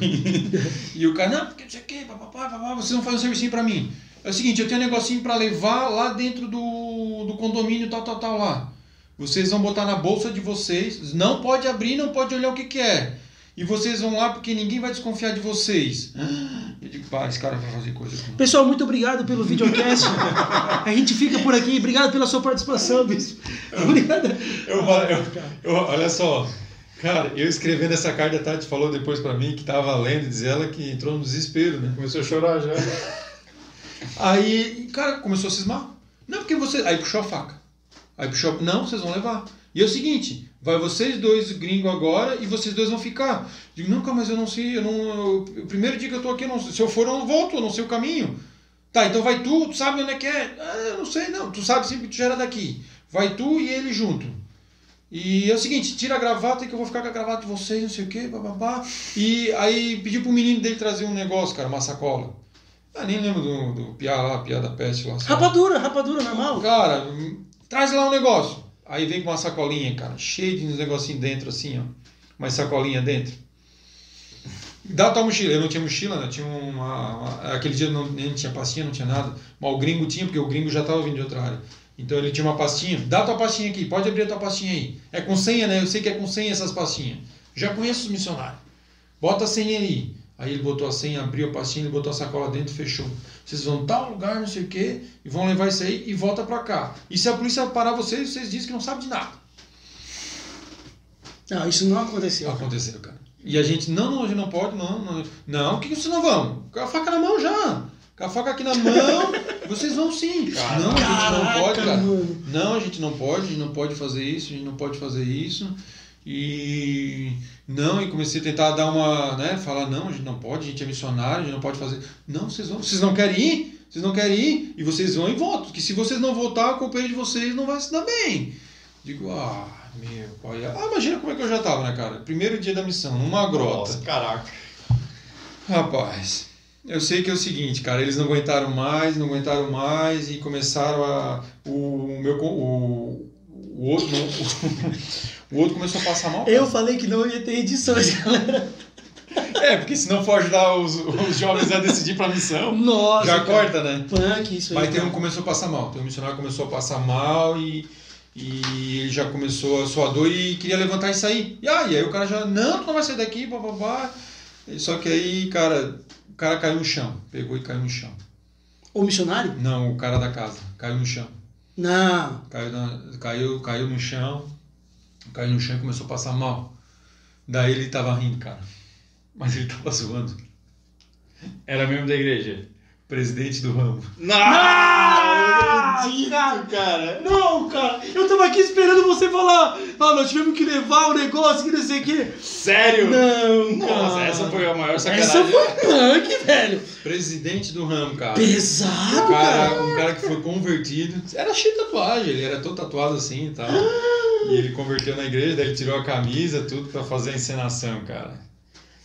E, o cara, não, porque não sei o que, papapá, papapá, vocês vão fazer um servicinho pra mim. É o seguinte, eu tenho um negocinho pra levar lá dentro do, do condomínio tal, tal, tal lá. Vocês vão botar na bolsa de vocês. Não pode abrir, não pode olhar o que, que é. E vocês vão lá porque ninguém vai desconfiar de vocês. Eu digo, pá, esse cara vai fazer coisa comigo. Pessoal, muito obrigado pelo videocast. A gente fica por aqui. Obrigado pela sua participação, bispo. Obrigado. Eu, eu, eu- olha só, cara, eu escrevendo essa carta, a Tati falou depois pra mim que tava lendo, diz ela que entrou no desespero, né? Começou a chorar já. <laughs> Aí, cara, começou a cismar. Não, porque você. Aí puxou a faca. Aí puxou. Não, vocês vão levar. E é o seguinte: Vai vocês dois gringos agora e vocês dois vão ficar. Digo, cara, mas eu não sei, eu não. primeiro dia que eu tô aqui, eu não, se eu for, eu não volto, eu não sei o caminho. Tá, então vai tu, tu sabe onde é que é? Ah, eu não sei, não. Tu sabe sempre que tu já era daqui. Vai tu e ele junto. E é o seguinte, tira a gravata que eu vou ficar com a gravata de vocês, não sei o quê, bababá. E aí pediu pro menino dele trazer um negócio, cara, uma sacola. Ah, nem lembro do, do piá lá, piá da peste lá. sabe? Rapadura, rapadura, normal. Cara, traz lá um negócio. Aí vem com uma sacolinha, cara, cheio de uns negocinhos dentro, assim, ó. Uma sacolinha dentro. Dá tua mochila. Eu não tinha mochila, né? Tinha uma. uma- aquele dia não, nem tinha pastinha, não tinha nada. Mas o gringo tinha, porque o gringo já estava vindo de outra área. Então ele tinha uma pastinha. Dá tua pastinha aqui, pode abrir a tua pastinha aí. É com senha, né? Eu sei que é com senha essas pastinhas. Já conheço os missionários. Bota a senha aí. Aí ele botou a senha, abriu a pastinha, ele botou a sacola dentro e fechou. Vocês vão tal lugar, não sei o quê, e vão levar isso aí e volta pra cá. E se a polícia parar vocês, vocês dizem que não sabem de nada. Não, isso não aconteceu. Aconteceu, cara. E a gente, não, não, a gente não pode, não, não. Não, por que vocês não vão? Com a faca na mão já. Com a faca aqui na mão, <laughs> vocês vão sim. não, a gente não pode, cara. Não, a gente não pode, a gente não pode fazer isso, a gente não pode fazer isso. E não, e comecei a tentar dar uma, né, falar não, a gente não pode, a gente é missionário, a gente não pode fazer. Não, vocês vão, vocês não querem ir? Vocês não querem ir? E vocês vão e voltam, porque se vocês não voltar, o companheiro de vocês não vai se dar bem. Digo, ah, meu pai. Ah, imagina como é que eu já tava, né, cara? Primeiro dia da missão, numa grota. Nossa, caraca. Rapaz, eu sei que é o seguinte, cara, eles não aguentaram mais, não aguentaram mais e começaram a. O, meu. co- O, o outro. não, o, outro começou a passar mal. cara. Eu falei que não ia ter edições, <laughs> galera. É, porque se não for ajudar os, os jovens a decidir pra missão, Nossa. já cara. corta, né? Punk, isso aí. Mas tem um cara. que começou a passar mal. Tem um missionário que começou a passar mal e, e ele já começou a suar dor e queria levantar e sair. E, e aí o cara já, não, tu não vai sair daqui, bababá. Só que aí, cara, o cara caiu no chão. Pegou e caiu no chão. O missionário? Não, o cara da casa. Caiu no chão. Não. Caiu, na- caiu, caiu no chão. Caiu no chão e começou a passar mal. Daí ele tava rindo, cara. Mas ele tava zoando. Era mesmo da igreja? Presidente do ramo. Não! Ah, não acredito, cara. cara. Não, cara. Eu tava aqui esperando você falar. Ah, nós tivemos que levar o negócio que não sei o quê. Sério? Não, Nossa, cara. essa foi a maior sacanagem. Essa foi punk, velho. Presidente do ramo, cara. Pesado, Um cara, cara. um cara que foi convertido. Era cheio de tatuagem, ele era todo tatuado assim e tal. E ele converteu na igreja, daí ele tirou a camisa, tudo pra fazer a encenação, cara.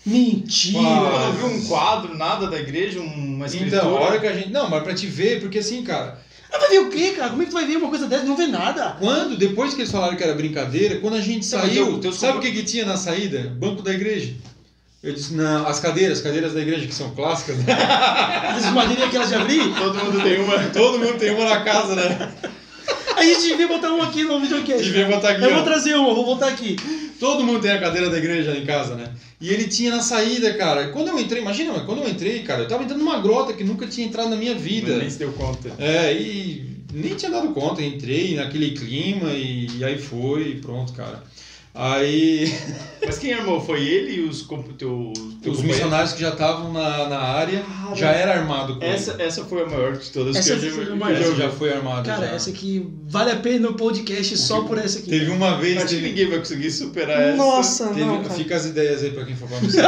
Mentira. Eu não vi um quadro, nada da igreja, uma escritura. Então, a hora que a gente. Não, mas pra te ver, porque assim, cara, Ah, vai ver o quê, cara? Como é que tu vai ver uma coisa dessa? Não vê nada. quando, depois que eles falaram que era brincadeira, quando a gente Não, saiu, teu- sabe o que, que tinha na saída? Banco da igreja. Eu disse, não, as cadeiras, cadeiras da igreja que são clássicas, né? Essas madeirinhas que elas de abrir. Todo mundo tem uma. Todo mundo tem uma na casa, né? <laughs> A gente devia botar um aqui no videocast. Devia botar aqui, Eu ó. vou trazer uma, vou botar aqui. Todo mundo tem a cadeira da igreja em casa, né? E ele tinha na saída, cara. Quando eu entrei, imagina, mas quando eu entrei, cara, eu tava entrando numa grota que nunca tinha entrado na minha vida. Nem se deu conta. É, e nem tinha dado conta, entrei naquele clima e, e aí foi, e pronto, cara. Aí <laughs> Mas quem armou? Foi ele e os teu, teu os companheiro? missionários que já estavam na, na área Cara, já era armado com Essa, essa foi a maior de todas Essa que eu foi já maior. Essa já foi armado. Cara, já. essa aqui vale a pena no podcast só por essa aqui. Teve uma vez. Acho que Teve, ninguém vai conseguir superar essa. Nossa, teve- não, cara. fica as ideias aí pra quem for pra missão.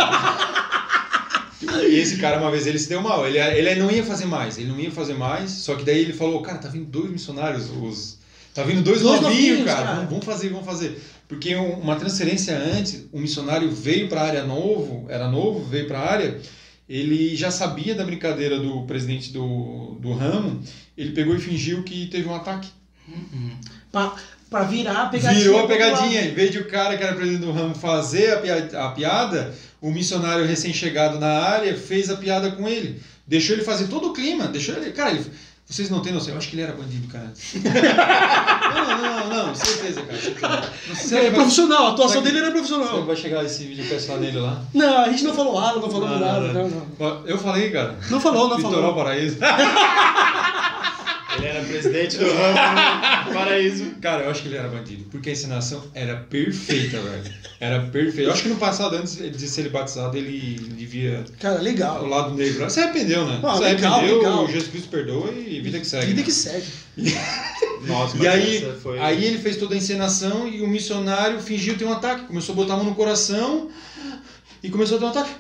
E <laughs> esse cara, uma vez, ele se deu mal. Ele, ele não ia fazer mais. Ele não ia fazer mais. Só que daí ele falou: Cara, tá vindo dois missionários. Os, tá vindo dois, Dois novinhos, novinhos, cara. cara. Vamos fazer, vamos fazer. Porque um- uma transferência antes, o missionário veio pra área novo, era novo, veio pra área. Ele já sabia da brincadeira do presidente do, do ramo. Ele pegou e fingiu que teve um ataque. Pra, pra virar a pegadinha. Virou a pegadinha. Em vez de o cara que era presidente do ramo fazer a piada, a piada, o missionário recém-chegado na área fez a piada com ele. Deixou ele fazer todo o clima. Deixou ele. Cara, ele- vocês não têm noção. Eu acho que ele era bandido, cara. não, não, não, não. Certeza, cara. Certeza. Não sei, É profissional, a atuação dele era profissional. vai chegar esse vídeo lá nele lá? Não, a gente não falou nada, não falou nada. não, Não. Eu falei, cara. Não falou, não Litoral falou. Paraíso. <laughs> Ele era presidente do ramo paraíso. Cara, eu acho que ele era bandido, porque a encenação era perfeita, velho. Era perfeita. Eu acho que no passado, antes de ser ele batizado, ele devia Cara, o legal. lado negro. Você arrependeu, né? Ah, Você legal, arrependeu, legal. Jesus Cristo perdoa e vida que segue. Vida né? que segue. <laughs> Nossa, mas E aí, foi... aí ele fez toda a encenação e o missionário fingiu ter um ataque. Começou a botar a mão no coração e começou a ter um ataque.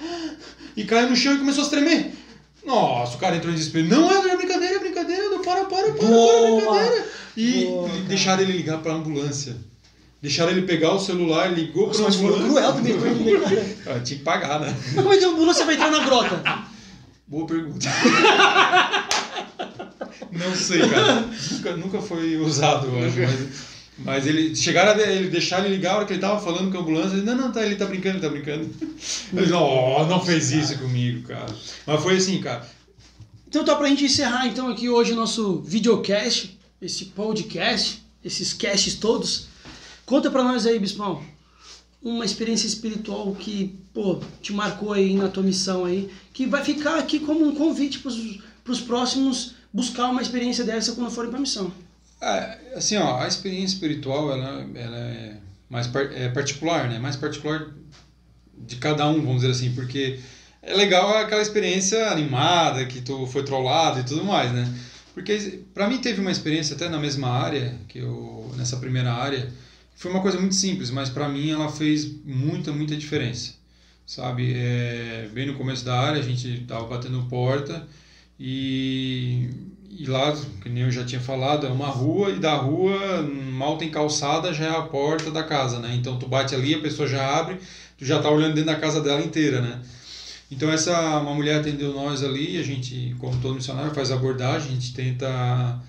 E caiu no chão e começou a tremer. Nossa, o cara entrou em desespero. Não, é. Não, para, brincadeira. E cara. deixaram ele ligar pra ambulância. Deixaram ele pegar o celular, ligou Nossa, pra mas ambulância. cruel também cara? Ah, tinha que pagar, né? Mas como é que a ambulância vai entrar na grota? Boa pergunta. Não sei, cara. Nunca, nunca foi usado, eu acho. Mas, mas ele chegaram a ele deixar ele ligar a hora que ele tava falando com a ambulância. Ele, não, não, tá, ele tá brincando, ele tá brincando. Ele, não, não fez isso comigo, cara. Mas foi assim, cara. Então tá pra gente encerrar então aqui hoje o nosso videocast, esse podcast, esses casts todos. Conta pra nós aí, Bispão, uma experiência espiritual que, pô, te marcou aí na tua missão aí, que vai ficar aqui como um convite pros, pros próximos buscar uma experiência dessa quando forem pra missão. Ah, assim, ó, a experiência espiritual, ela, ela é mais par- é particular, né? Mais particular de cada um, vamos dizer assim, porque é legal aquela experiência animada, que tu foi trollado e tudo mais, né? Porque pra mim teve uma experiência até na mesma área, que eu nessa primeira área, foi uma coisa muito simples, mas pra mim ela fez muita, muita diferença. Sabe, é, bem no começo da área a gente tava batendo porta e, e lá, que nem eu já tinha falado, é uma rua e da rua mal tem calçada, já é a porta da casa, né? Então tu bate ali, a pessoa já abre, tu já tá olhando dentro da casa dela inteira, né? Então essa uma mulher atendeu nós ali, a gente, como todo missionário, faz abordagem, a gente tenta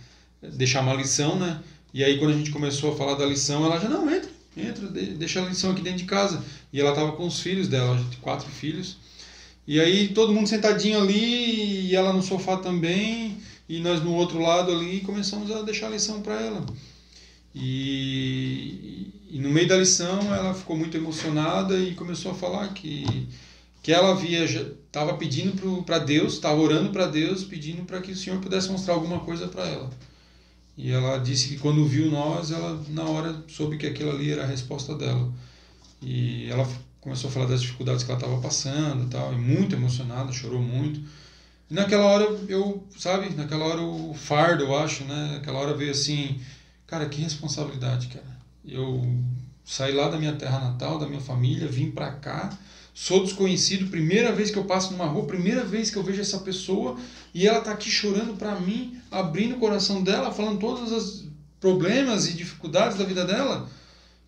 deixar uma lição, né? E aí quando a gente começou a falar da lição, ela já não entra, entra, de- deixa a lição aqui dentro de casa. E ela tava com os filhos dela, a gente quatro filhos. E aí todo mundo sentadinho ali e ela no sofá também e nós no outro lado ali começamos a deixar a lição para ela. E, e no meio da lição ela ficou muito emocionada e começou a falar que que ela havia estava pedindo para Deus, estava orando para Deus, pedindo para que o Senhor pudesse mostrar alguma coisa para ela. E ela disse que quando viu nós, ela na hora soube que aquilo ali era a resposta dela. E ela começou a falar das dificuldades que ela estava passando, e tal, e muito emocionada, chorou muito. E naquela hora eu, sabe, naquela hora o fardo, eu acho, né? Naquela hora veio assim, cara, que responsabilidade, cara. Eu saí lá da minha terra natal, da minha família, vim para cá, sou desconhecido, primeira vez que eu passo numa rua, primeira vez que eu vejo essa pessoa e ela tá aqui chorando para mim, abrindo o coração dela, falando todos os problemas e dificuldades da vida dela.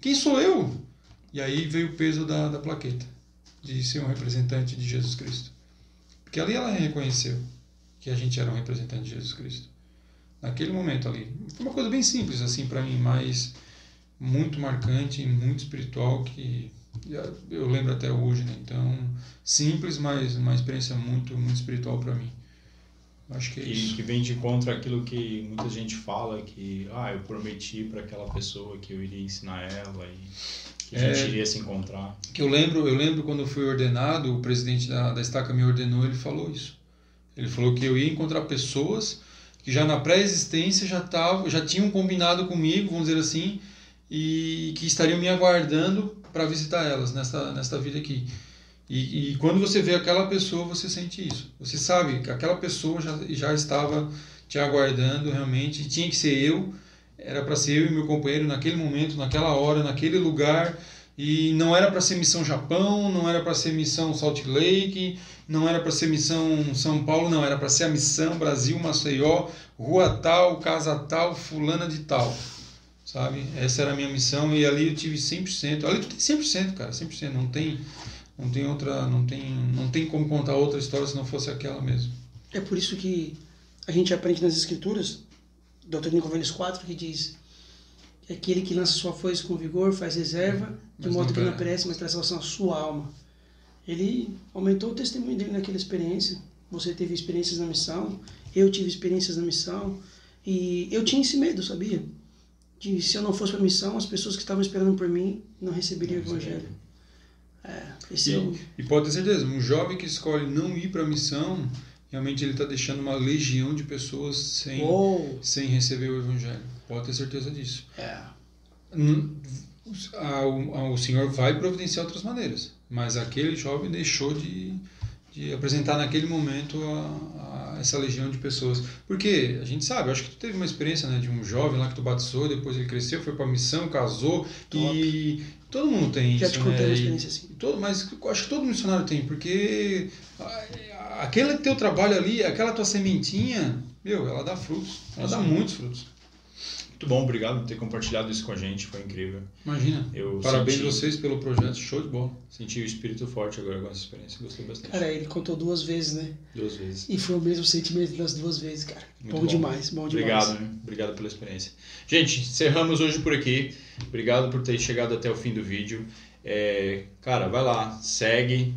Quem sou eu? E aí veio o peso da, da plaqueta, de ser um representante de Jesus Cristo. Porque ali ela reconheceu que a gente era um representante de Jesus Cristo. Naquele momento ali. Foi uma coisa bem simples assim para mim, mas muito marcante, muito espiritual que eu lembro até hoje, né? Então, simples, mas uma experiência muito, muito espiritual para mim. Acho que é Que, isso. que vem de contra aquilo que muita gente fala, que ah, eu prometi para aquela pessoa que eu iria ensinar ela e que a gente É. iria se encontrar. Que eu lembro, eu lembro quando eu fui ordenado, o presidente da, da estaca me ordenou, ele falou isso. Ele falou que eu ia encontrar pessoas que já na pré-existência já tavam, já tinham combinado comigo, vamos dizer assim, e que estariam me aguardando para visitar elas nesta nesta vida aqui. E, e quando você vê aquela pessoa, você sente isso. Você sabe que aquela pessoa já, já estava te aguardando realmente, tinha que ser eu, era para ser eu e meu companheiro naquele momento, naquela hora, naquele lugar. E não era para ser missão Japão, não era para ser missão Salt Lake, não era para ser missão São Paulo, não, era para ser a missão Brasil, Maceió, rua tal, casa tal, fulana de tal. Sabe? Essa era a minha missão e ali eu tive 100%. Ali tu tem 100%, cara, 100%, não tem não tem outra, não tem, não tem como contar outra história se não fosse aquela mesmo. É por isso que a gente aprende nas escrituras, Doutrina e Convênios 4, que diz que aquele que lança sua foice com vigor faz reserva, de Mas modo que não perece, mas traz salvação à sua alma. Ele aumentou o testemunho dele naquela experiência. Você teve experiências na missão, eu tive experiências na missão, e eu tinha esse medo, sabia? De se eu não fosse para a missão, as pessoas que estavam esperando por mim não receberiam o evangelho. É, esse é o... E pode ter certeza, um jovem que escolhe não ir para a missão realmente ele está deixando uma legião de pessoas sem, Uou. sem receber o evangelho. Pode ter certeza disso. É. O, o Senhor vai providenciar outras maneiras, mas aquele jovem deixou de, de apresentar naquele momento a essa legião de pessoas. Porque a gente sabe, acho que tu teve uma experiência né, de um jovem lá que tu batizou, depois ele cresceu, foi para missão, casou e todo mundo tem Já isso, te contei né? uma experiência assim. Todo, mas acho que todo missionário tem, porque aquele teu trabalho ali, aquela tua sementinha, meu, ela dá frutos. Ela dá Sim. muitos frutos. Muito bom, obrigado por ter compartilhado isso com a gente, foi incrível. Imagina. Eu Parabéns senti, vocês pelo projeto, show de bola. Senti o espírito forte agora com essa experiência, gostei bastante. Cara, ele contou duas vezes, né? Duas vezes. E foi o mesmo sentimento das duas vezes, cara. Muito bom, demais, bom demais. Obrigado, né? Obrigado pela experiência. Gente, encerramos hoje por aqui. Obrigado por ter chegado até o fim do vídeo. É, cara, vai lá, segue,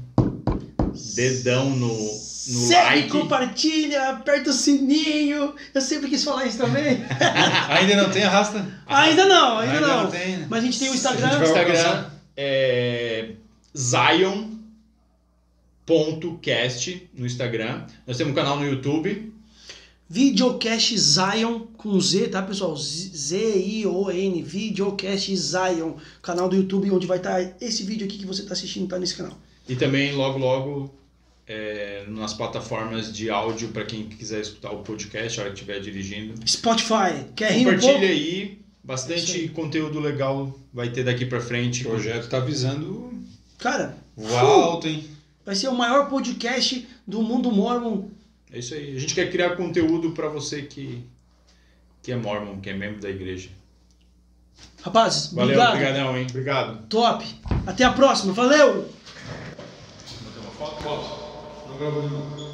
dedão no, no Segue, like. compartilha, aperta o sininho. Eu sempre quis falar isso também. <laughs> Ainda não tem arrasta? ainda não, ainda, Ainda não. não tem, né? Mas a gente tem o A Instagram. gente vai Instagram é zion.cast no Instagram. Nós temos um canal no YouTube. Videocast Zion com Z, tá, pessoal? Z- Z-I-O-N, Videocast Zion, canal do YouTube onde vai estar esse vídeo aqui que você está assistindo, tá nesse canal. E também, logo, logo, é, nas plataformas de áudio para quem quiser escutar o podcast, a hora que estiver dirigindo. Spotify, quer rir um Compartilha pouco? aí. É Bastante aí. conteúdo legal vai ter daqui para O frente. projeto tá visando Cara, voar alto, hein? vai ser o maior podcast do mundo mormon. É isso aí. A gente quer criar conteúdo para você que, que é mormon, que é membro da igreja. Rapazes, Valeu, obrigado. obrigadão, hein? Obrigado. Top. Até a próxima. Valeu! Não gravou nenhum.